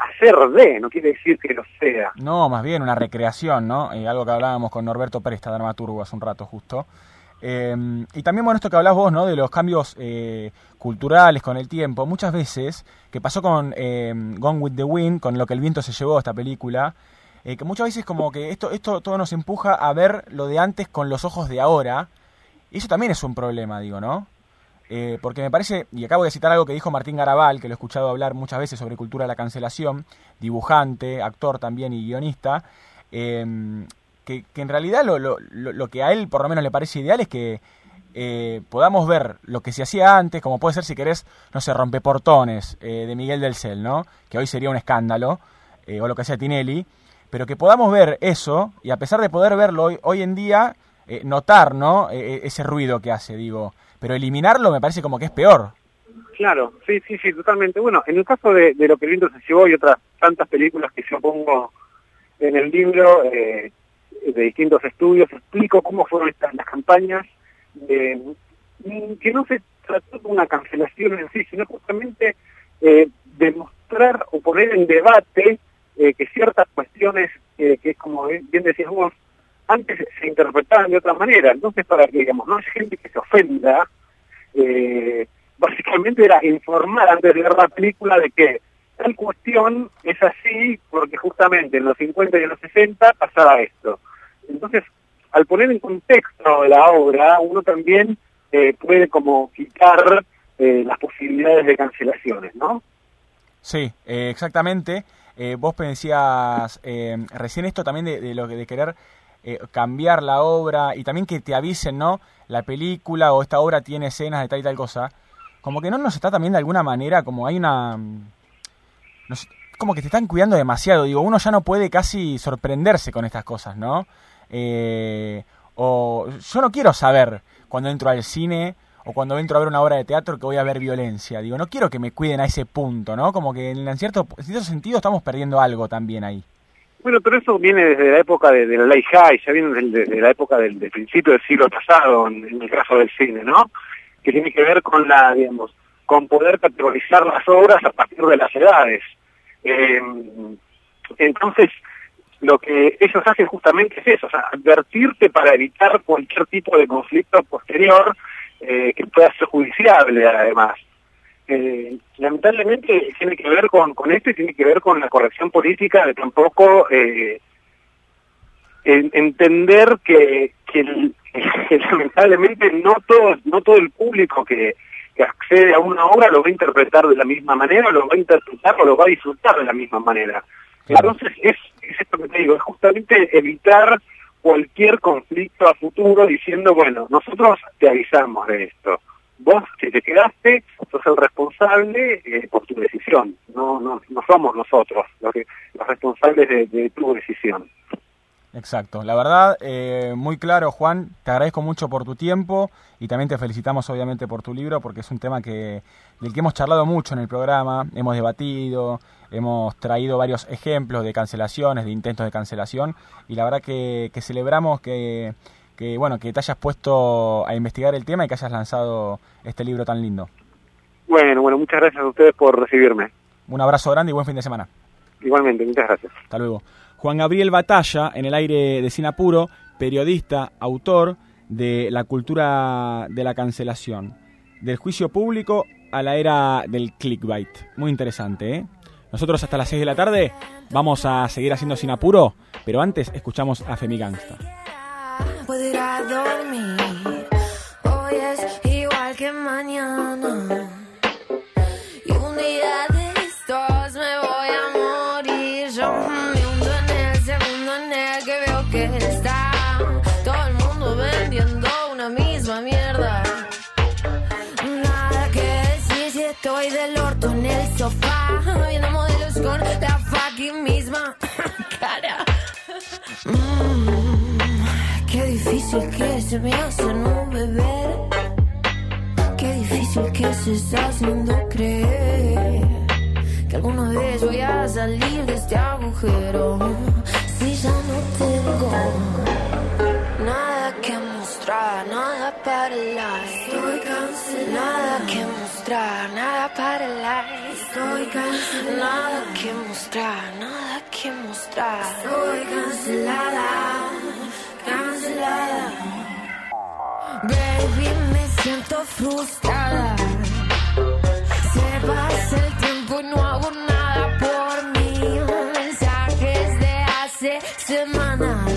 hacer de, no quiere decir que lo sea. No, más bien una recreación, ¿no? Eh, algo que hablábamos con Norberto Presta, dramaturgo, hace un rato justo. Eh, y también, bueno, esto que hablás vos, ¿no? De los cambios eh, culturales con el tiempo. Muchas veces, que pasó con eh, Gone with the Wind, con lo que el viento se llevó esta película, eh, que muchas veces como que esto, esto todo nos empuja a ver lo de antes con los ojos de ahora. Y eso también es un problema, digo, ¿no? Eh, porque me parece, y acabo de citar algo que dijo Martín Garabal, que lo he escuchado hablar muchas veces sobre cultura de la cancelación, dibujante, actor también y guionista, eh, que, que en realidad lo, lo, lo- que a él por lo menos le parece ideal es que eh, podamos ver lo que se hacía antes, como puede ser si querés, no sé, Rompeportones eh, de Miguel del Cel, ¿no? Que hoy sería un escándalo, eh, o lo que hacía Tinelli, pero que podamos ver eso, y a pesar de poder verlo hoy, hoy en día, notar, ¿no? Eh, eh, ese ruido que hace, digo. Pero eliminarlo me parece como que es peor. Claro, sí, sí, sí, totalmente. Bueno, en el caso de, de Lo que el viento se llevó y otras tantas películas que yo pongo en el libro eh, de distintos estudios, explico cómo fueron estas las campañas, eh, que no se trató de una cancelación en sí, sino justamente eh, demostrar o poner en debate eh, que ciertas cuestiones, eh, que es como bien decías vos, antes se interpretaban de otra manera. Entonces, para que, digamos, no haya gente que se ofenda, eh, básicamente era informar antes de ver la película de que tal cuestión es así porque justamente en los 50 y en los 60 pasaba esto. Entonces, al poner en contexto la obra, uno también eh, puede como quitar eh, las posibilidades de cancelaciones, ¿no? Sí, eh, exactamente. Eh, vos decías recién esto también de, de lo que de querer eh, cambiar la obra y también que te avisen, ¿no? La película o esta obra tiene escenas de tal y tal cosa. Como que no nos está también de alguna manera, como hay una... mm, no sé, como que te están cuidando demasiado. Digo, uno ya no puede casi sorprenderse con estas cosas, ¿no? Eh, o yo no quiero saber cuando entro al cine o cuando entro a ver una obra de teatro que voy a ver violencia. Digo, no quiero que me cuiden a ese punto, ¿no? Como que en cierto, en cierto sentido estamos perdiendo algo también ahí. Bueno, pero eso viene desde la época de, de la ley High, ya viene desde, la época del, principio del siglo pasado, en, en el caso del cine, ¿no? Que tiene que ver con la, digamos, con poder categorizar las obras a partir de las edades. Eh, entonces, lo que ellos hacen justamente es eso, o sea, advertirte para evitar cualquier tipo de conflicto posterior eh, que pueda ser judiciable, además. Eh, lamentablemente tiene que ver con, con esto y tiene que ver con la corrección política de tampoco eh, en- entender que, que, el- que lamentablemente no todo, no todo el público que, que accede a una obra lo va a interpretar de la misma manera, lo va a interpretar o lo va a disfrutar de la misma manera. Entonces es, es esto que te digo, es justamente evitar cualquier conflicto a futuro diciendo, bueno, nosotros te avisamos de esto. Vos, si te quedaste, sos el responsable eh, por tu decisión. No, no, no somos nosotros los, que, los responsables de, tu decisión. Exacto, la verdad, eh, muy claro, Juan, te agradezco mucho por tu tiempo y también te felicitamos obviamente por tu libro porque es un tema que del que hemos charlado mucho en el programa, hemos debatido, hemos traído varios ejemplos de cancelaciones, de intentos de cancelación y la verdad que celebramos que, que, bueno, que te hayas puesto a investigar el tema y que hayas lanzado este libro tan lindo. Bueno, bueno, muchas gracias a ustedes por recibirme. Un abrazo grande y buen fin de semana. Igualmente, muchas gracias. Hasta luego. Juan Gabriel Batalla, en el aire de Sinapuro, periodista, autor de La cultura de la cancelación, del juicio público a la era del clickbait. Muy interesante, ¿eh? Nosotros hasta las 6 de la tarde vamos a seguir haciendo Sinapuro, pero antes escuchamos a Femi Gangsta. Puedo ir a dormir. Hoy es igual que mañana. Y un día de estos me voy a morir. Yo me hundo en el segundo en el que veo que está todo el mundo vendiendo una misma mierda. Nada que decir si estoy del orto en el sofá. Viendo modelos con la fucking misma cara. Mm, difícil que se me hace no beber. Qué difícil que se está haciendo creer que alguna vez voy a salir de este agujero. Si ya no tengo nada que mostrar, nada para el like. Estoy cancelada. Nada que mostrar, nada para el like. Estoy cancelada. Nada que mostrar, nada que mostrar. Estoy cancelada, Baby, me siento frustrada. Se pasa el tiempo y no hago nada por mí. Mensajes de hace semanas.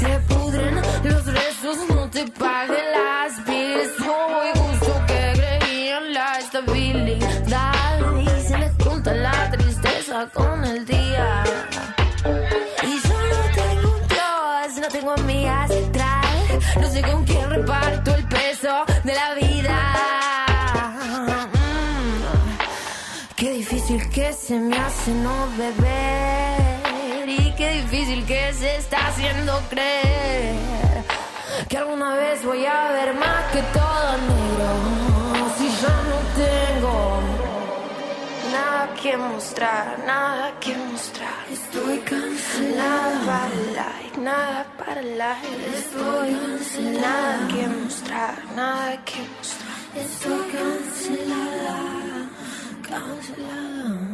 Se pudren los rezos, no te pague las bills. Se me hace no beber. Y qué difícil que se está haciendo creer. Que alguna vez voy a ver más que todo negro. Si ya no tengo nada que mostrar, nada que mostrar. Estoy cancelada para el like, nada para el like. Estoy cancelada. Nada que mostrar, nada que mostrar. Estoy cancelada, cancelada.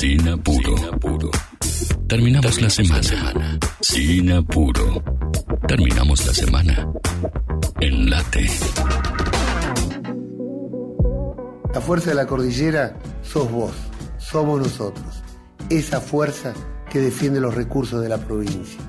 sin apuro. Terminamos la semana. Sin apuro. Terminamos la semana. En late. La fuerza de la cordillera sos vos, somos nosotros. Esa fuerza que defiende los recursos de la provincia.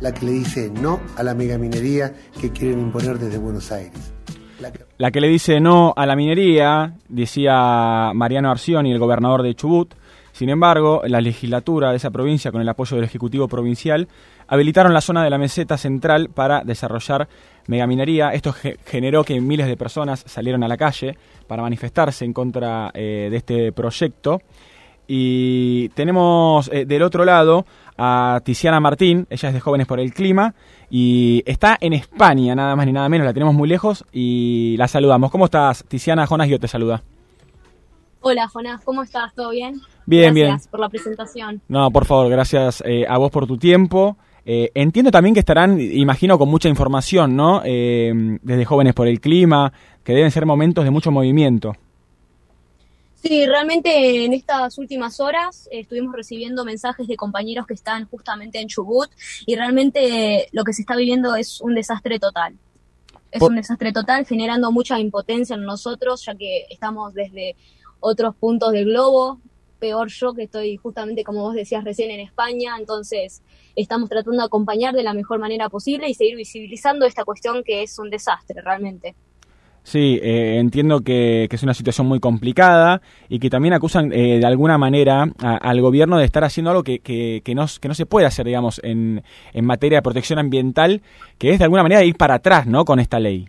La que le dice no a la megaminería que quieren imponer desde Buenos Aires. La que- La que le dice no a la minería, decía Mariano Arcioni, el gobernador de Chubut. Sin embargo, la legislatura de esa provincia, con el apoyo del Ejecutivo Provincial, habilitaron la zona de la meseta central para desarrollar megaminería. Esto ge- generó que miles de personas salieron a la calle para manifestarse en contra eh, de este proyecto. Y tenemos eh, del otro lado a Tiziana Martín, ella es de Jóvenes por el Clima y está en España, nada más ni nada menos, la tenemos muy lejos y la saludamos. ¿Cómo estás, Tiziana? Jonas yo te saluda. Hola, Jonás, ¿cómo estás? ¿Todo bien? Bien, Gracias bien. por la presentación. No, por favor, gracias eh, a vos por tu tiempo. Eh, entiendo también que estarán, imagino, con mucha información, ¿no? Eh, desde Jóvenes por el Clima, que deben ser momentos de mucho movimiento. Sí, realmente en estas últimas horas eh, estuvimos recibiendo mensajes de compañeros que están justamente en Chubut y realmente lo que se está viviendo es un desastre total. Es Por- un desastre total, generando mucha impotencia en nosotros, ya que estamos desde otros puntos del globo peor yo que estoy justamente, como vos decías recién, en España, entonces estamos tratando de acompañar de la mejor manera posible y seguir visibilizando esta cuestión que es un desastre realmente. Sí, eh, entiendo que, es una situación muy complicada y que también acusan eh, de alguna manera al gobierno de estar haciendo algo que no, que no se puede hacer, digamos, en, en materia de protección ambiental, que es de alguna manera ir para atrás, ¿no? Con esta ley.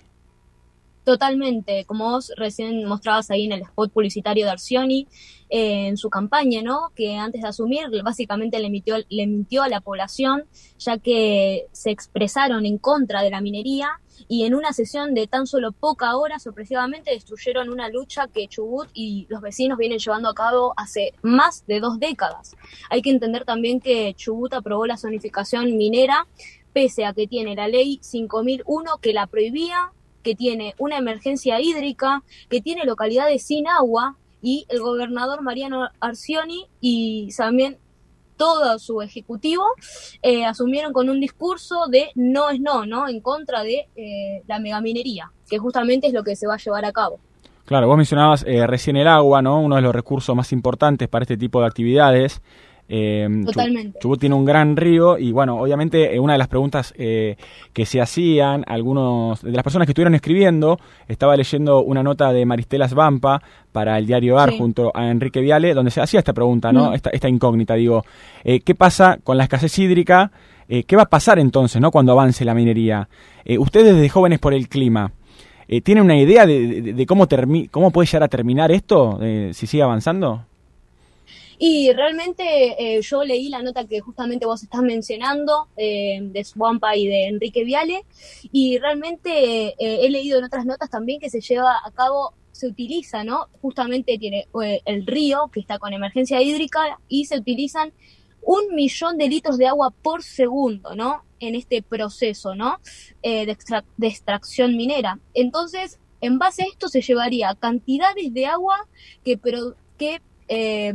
Totalmente, como vos recién mostrabas ahí en el spot publicitario de Arcioni, eh, en su campaña, ¿no? Que antes de asumir, básicamente le mintió, le mintió a la población, ya que se expresaron en contra de la minería y en una sesión de tan solo poca hora, sorpresivamente destruyeron una lucha que Chubut y los vecinos vienen llevando a cabo hace más de dos décadas. Hay que entender también que Chubut aprobó la zonificación minera, pese a que tiene la ley 5001 que la prohibía que tiene una emergencia hídrica, que tiene localidades sin agua y el gobernador Mariano Arcioni y también todo su ejecutivo eh, asumieron con un discurso de no es no, ¿no? En contra de eh, la megaminería, que justamente es lo que se va a llevar a cabo. Claro, vos mencionabas eh, recién el agua, ¿no? Uno de los recursos más importantes para este tipo de actividades. Eh, Chu- Totalmente. Chubut tiene un gran río y bueno, obviamente eh, una de las preguntas eh, que se hacían algunos de las personas que estuvieron escribiendo, estaba leyendo una nota de Maristelas Vampa para el diario AR Sí. junto a Enrique Viale, donde se hacía esta pregunta, ¿no? Mm. Esta, esta incógnita, digo, eh, ¿qué pasa con la escasez hídrica? ¿Qué va a pasar entonces, no? Cuando avance la minería. Ustedes de jóvenes por el clima, ¿tienen una idea de, de- de cómo, termi- cómo puede llegar a terminar esto, eh, si sigue avanzando? Y realmente eh, yo leí la nota que justamente vos estás mencionando eh, de Swampa y de Enrique Viale y realmente eh, he leído en otras notas también que se lleva a cabo, se utiliza, ¿no? Justamente tiene eh, el río que está con emergencia hídrica y se utilizan un millón de litros de agua por segundo, ¿no? En este proceso, ¿no? Eh, de, extra- de extracción minera. Entonces, en base a esto se llevaría cantidades de agua que, que eh,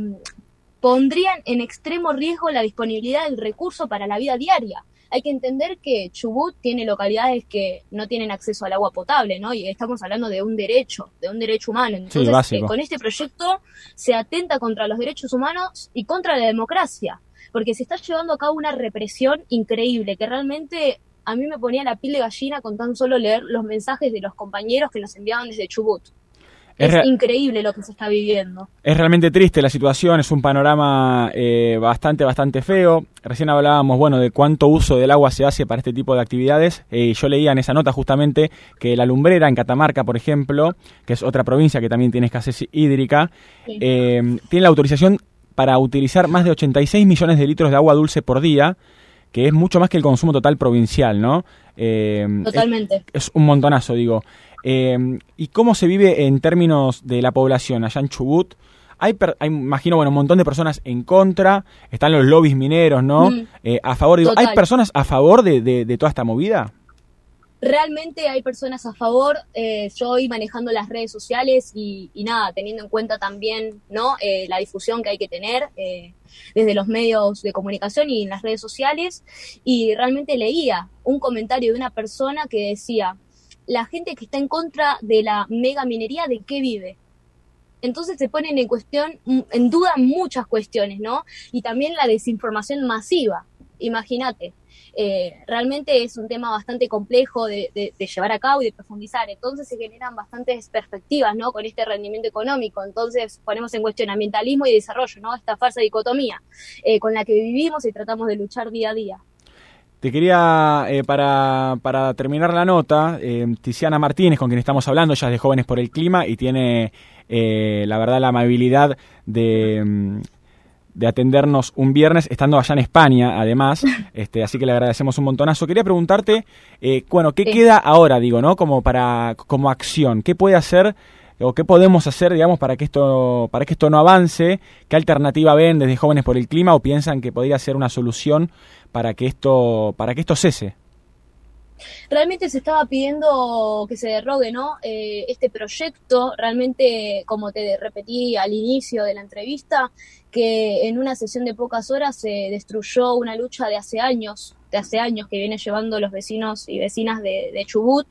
pondrían en extremo riesgo la disponibilidad del recurso para la vida diaria. Hay que entender que Chubut tiene localidades que no tienen acceso al agua potable, ¿no? Y estamos hablando de un derecho, de un derecho humano. Entonces, básico. eh, con este proyecto se atenta contra los derechos humanos y contra la democracia, porque se está llevando a cabo una represión increíble que realmente a mí me ponía la piel de gallina con tan solo leer los mensajes de los compañeros que nos enviaban desde Chubut. Es Es, re- increíble lo que se está viviendo. Es realmente triste la situación, es un panorama eh, bastante, bastante feo. Recién hablábamos, bueno, de cuánto uso del agua se hace para este tipo de actividades. Eh, yo leía en esa nota justamente que la lumbrera en Catamarca, por ejemplo, que es otra provincia que también tiene escasez hídrica, Sí. eh, tiene la autorización para utilizar más de 86 millones de litros de agua dulce por día, que es mucho más que el consumo total provincial, ¿no? Eh, Totalmente. es un montonazo, digo. Eh, ¿Y cómo se vive en términos de la población allá en Chubut? Hay, per- hay, imagino, bueno, un montón de personas en contra, están los lobbies mineros, ¿no? Mm. Eh, a favor, digo, ¿hay personas a favor de, de- de toda esta movida? Realmente hay personas a favor, eh, yo hoy manejando las redes sociales y, y nada, teniendo en cuenta también no Eh, la difusión que hay que tener desde los medios de comunicación y en las redes sociales, y realmente leía un comentario de una persona que decía, la gente que está en contra de la mega minería, ¿de qué vive? Entonces se ponen en cuestión, mm, en duda muchas cuestiones, ¿no? Y también la desinformación masiva. Imagínate, eh, realmente es un tema bastante complejo de, llevar a cabo y de profundizar. Entonces se generan bastantes perspectivas, ¿no? Con este rendimiento económico. Entonces ponemos en cuestión ambientalismo y desarrollo, ¿no? Esta falsa dicotomía eh, con la que vivimos y tratamos de luchar día a día. Te quería, eh, para, para terminar la nota, eh, Tiziana Martínez, con quien estamos hablando, ella es de Jóvenes por el Clima y tiene, eh, la verdad, la amabilidad de, mm, de atendernos un viernes, estando allá en España, además, este, así que le agradecemos un montonazo. Quería preguntarte, eh, bueno, ¿qué Sí. queda ahora, digo, no? Como para, como acción, ¿qué puede hacer o qué podemos hacer, digamos, para que esto, para que esto no avance? ¿Qué alternativa ven desde Jóvenes por el Clima o piensan que podría ser una solución para que esto, para que esto cese? realmente se estaba pidiendo que se derrogue ¿no? Eh, este proyecto, realmente, como te repetí al inicio de la entrevista, que en una sesión de pocas horas se destruyó una lucha de hace años, de hace años que viene llevando los vecinos y vecinas de, Chubut.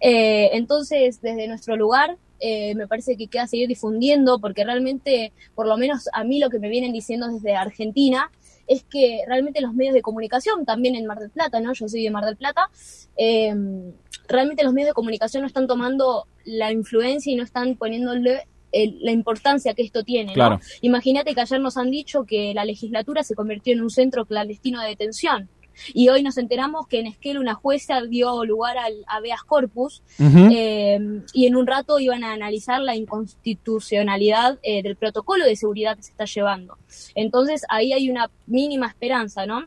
Eh, entonces, desde nuestro lugar, eh, me parece que queda seguir difundiendo porque realmente, por lo menos a mí lo que me vienen diciendo desde Argentina, es que realmente los medios de comunicación, también en Mar del Plata, ¿no? Yo soy de Mar del Plata, eh, realmente los medios de comunicación no están tomando la influencia y no están poniéndole el- la importancia que esto tiene, ¿no? Claro. Imagínate que ayer nos han dicho que la legislatura se convirtió en un centro clandestino de detención. Y hoy nos enteramos que en Esquel una jueza dio lugar al habeas corpus eh, y en un rato iban a analizar la inconstitucionalidad eh, del protocolo de seguridad que se está llevando. Entonces ahí hay una mínima esperanza, ¿no?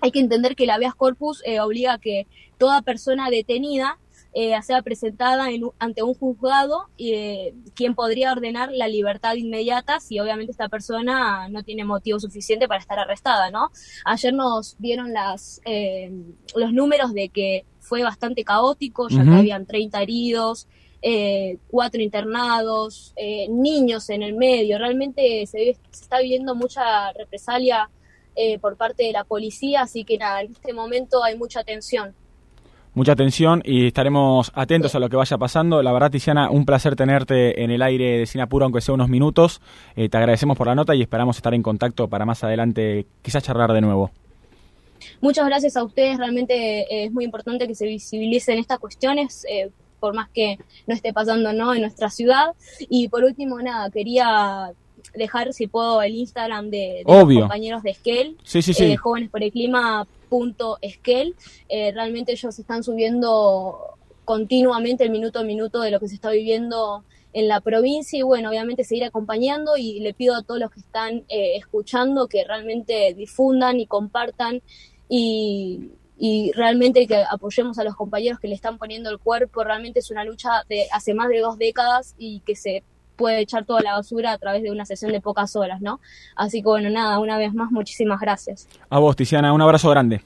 Hay que entender que el habeas corpus eh, obliga a que toda persona detenida eh, sea presentada en ante un juzgado eh, quien podría ordenar la libertad inmediata si obviamente esta persona no tiene motivo suficiente para estar arrestada, ¿no? Ayer nos dieron las, eh, los números de que fue bastante caótico, ya que Ujú. habían 30 heridos, eh, cuatro internados, eh, niños en el medio. Realmente se, se está viviendo mucha represalia eh, por parte de la policía, así que nada, en este momento hay mucha tensión. Mucha atención y estaremos atentos a lo que vaya pasando. La verdad, Tiziana, un placer tenerte en el aire de Sinapuro, aunque sea unos minutos. Eh, te agradecemos por la nota y esperamos estar en contacto para más adelante, quizás charlar de nuevo. Muchas gracias a ustedes, realmente eh, es muy importante que se visibilicen estas cuestiones, eh, por más que no esté pasando ¿no? en nuestra ciudad. Y por último, nada, quería dejar, si puedo, el Instagram de, de los compañeros de Esquel, Sí, sí, sí. eh, jóvenes por el clima punto Esquel. Eh, realmente ellos están subiendo continuamente el minuto a minuto de lo que se está viviendo en la provincia y bueno, obviamente seguir acompañando y le pido a todos los que están eh, escuchando que realmente difundan y compartan y, y realmente que apoyemos a los compañeros que le están poniendo el cuerpo. Realmente es una lucha de hace más de dos décadas y que se puede echar toda la basura a través de una sesión de pocas horas, ¿no? Así que bueno, nada, una vez más, muchísimas gracias. A vos, Tiziana, un abrazo grande.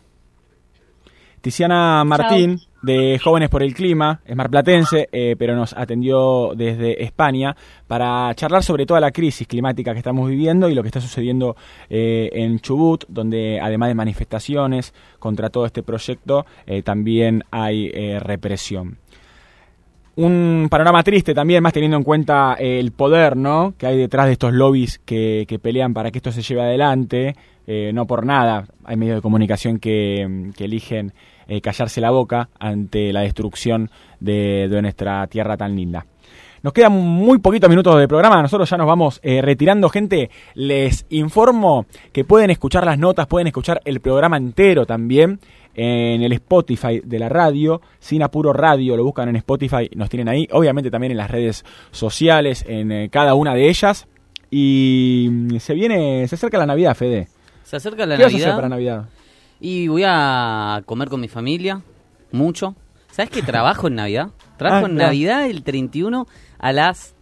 Tiziana Martín, de Jóvenes por el Clima, es marplatense, eh, pero nos atendió desde España para charlar sobre toda la crisis climática que estamos viviendo y lo que está sucediendo eh, en Chubut, donde además de manifestaciones contra todo este proyecto, eh, también hay eh, represión. Un panorama triste también, más teniendo en cuenta eh, el poder ¿no? que hay detrás de estos lobbies que, que pelean para que esto se lleve adelante. Eh, no por nada hay medios de comunicación que, que eligen eh, callarse la boca ante la destrucción de, nuestra tierra tan linda. Nos quedan muy poquitos minutos de programa, nosotros ya nos vamos retirando, gente. Les informo que pueden escuchar las notas, pueden escuchar el programa entero también en el Spotify de la radio, Sin Apuro Radio, lo buscan en Spotify, nos tienen ahí, obviamente también en las redes sociales, en eh, cada una de ellas. Y mm, se viene, se acerca la Navidad, Fede. Se acerca la ¿Qué vas a Navidad. hacer para Navidad? Y voy a comer con mi familia, mucho. ¿Sabes que trabajo en Navidad? Trabajo Ah, en claro. Navidad el 31 a las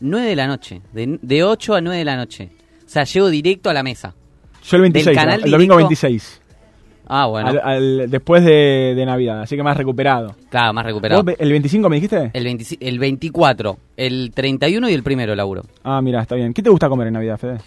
9 de la noche, de, de 8 a 9 de la noche. O sea, llego directo a la mesa. Yo el 26, Del canal el domingo directo- 26. Ah, bueno. Al- al- después de, de Navidad, así que más recuperado. Claro, más recuperado. ¿Vos, ¿El 25 me dijiste? El, 25 el 24, el 31 y el primero laburo. Ah, mira, está bien. ¿Qué te gusta comer en Navidad, Fede?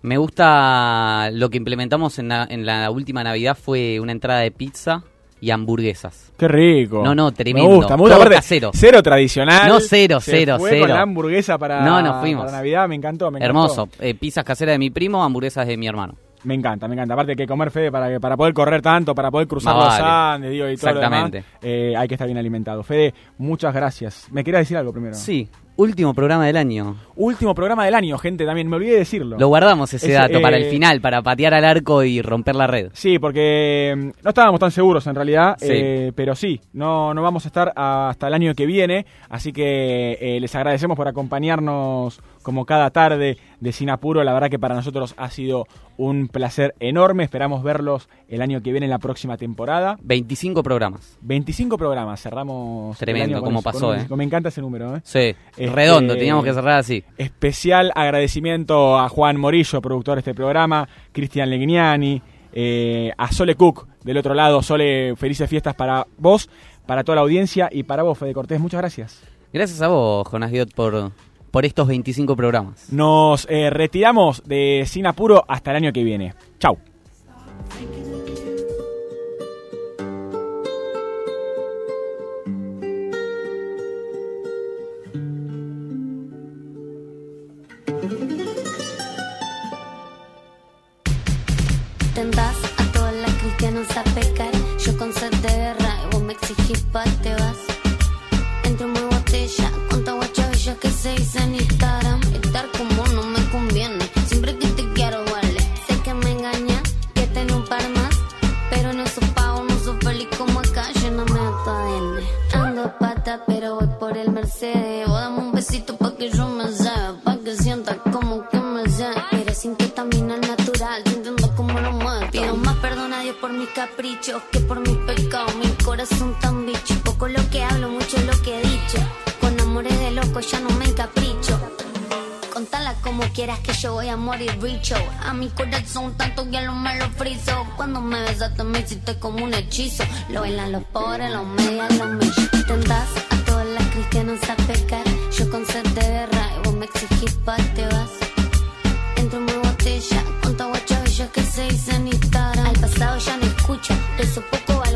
Me gusta lo que implementamos en la, en la última Navidad fue una entrada de pizza y hamburguesas. Qué rico. No, no, tremendo. Me gusta, me gusta. Aparte, casero. Cero tradicional. No, cero, Se cero, fue cero. con la hamburguesa para, No, nos fuimos. para Navidad, me encantó. Me encantó. Hermoso. Eh, pizzas caseras de mi primo, hamburguesas de mi hermano. Me encanta, me encanta. Aparte que comer, Fede, para, que, para poder correr tanto, para poder cruzar Más los vale. Andes, digo, y todo lo demás, Exactamente. eh, hay que estar bien alimentado. Fede, muchas gracias. ¿Me querías decir algo primero? Sí, último programa del año. Último programa del año, gente, también. Me olvidé de decirlo. Lo guardamos ese Es, dato para el eh, final, para patear al arco y romper la red. Sí, porque mm, no estábamos tan seguros en realidad, Sí. eh, pero sí, no, no vamos a estar hasta el año que viene, así que eh, les agradecemos por acompañarnos como cada tarde de Sin Apuro, la verdad que para nosotros ha sido un placer enorme, esperamos verlos el año que viene en la próxima temporada. 25 programas. 25 programas, cerramos. Tremendo, con pasó, eh. Me encanta ese número, ¿eh? Sí, Este, redondo, teníamos que cerrar así. Especial agradecimiento a Juan Morillo, productor de este programa, Cristian Legnani, eh, a Sole Cook, del otro lado. Sole, felices fiestas para vos, para toda la audiencia y para vos, Fede Cortés. Muchas gracias. Gracias a vos, Jonas Diot, por, por estos 25 programas. Nos eh, retiramos de Sin Apuro hasta el año que viene. Chau. Pa' te vas. Entre muy botella, cuánta guacha bella que se dice en Instagram. Estar como no me conviene, siempre que te quiero vale. Sé que me engañas, que tenés un par más. Pero en esos pagos no soy feliz como acá, lléname de tu ADN. Ando pata, pero voy por el Mercedes. Vos dame un besito pa' que yo me lleve, pa' que sienta como que me lleve. Pero sin al natural, sintiendo como lo mueve. Pido más perdón a Dios por mis caprichos que por mis pecados. Mi corazón tan bicho, poco lo que hablo, mucho lo que he dicho. Con amores de loco ya no me encapricho. Contala como quieras que yo voy a morir richo. A mi corazón tanto que lo me lo friso. Cuando me besaste me hiciste como un hechizo. Lo bailan los pobres, los medios, los millos. Tendrás a todas las cristianas a pecar. Yo con sed de guerra y vos me exigís pa' te vas. Entre mi botella, cuánta guacha bella que se dice en Instagram. Al pasado ya no escucho, eso poco valgo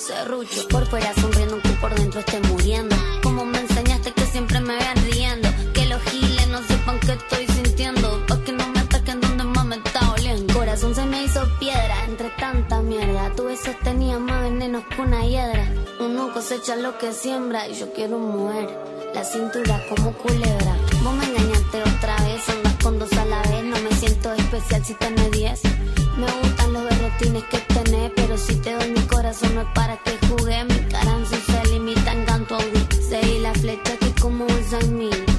serrucho. Por fuera sonriendo, aunque por dentro esté muriendo. Como me enseñaste que siempre me vean riendo. Que los giles no sepan que estoy sintiendo. Pa' que no me ataquen donde más me está oliendo. Corazón se me hizo piedra entre tanta mierda. Tu besos tenía más venenos que una hiedra. Uno cosecha lo que siembra y yo quiero mover la cintura como culebra. Vos me engañaste otra vez, andas con dos a la vez. No me siento especial si tenés diez. Me gustan los tienes que tener, pero si te doy mi corazón no es para que jugué. Mi caranzo se limita en canto a Seguí la flecha que como un sanguíneo.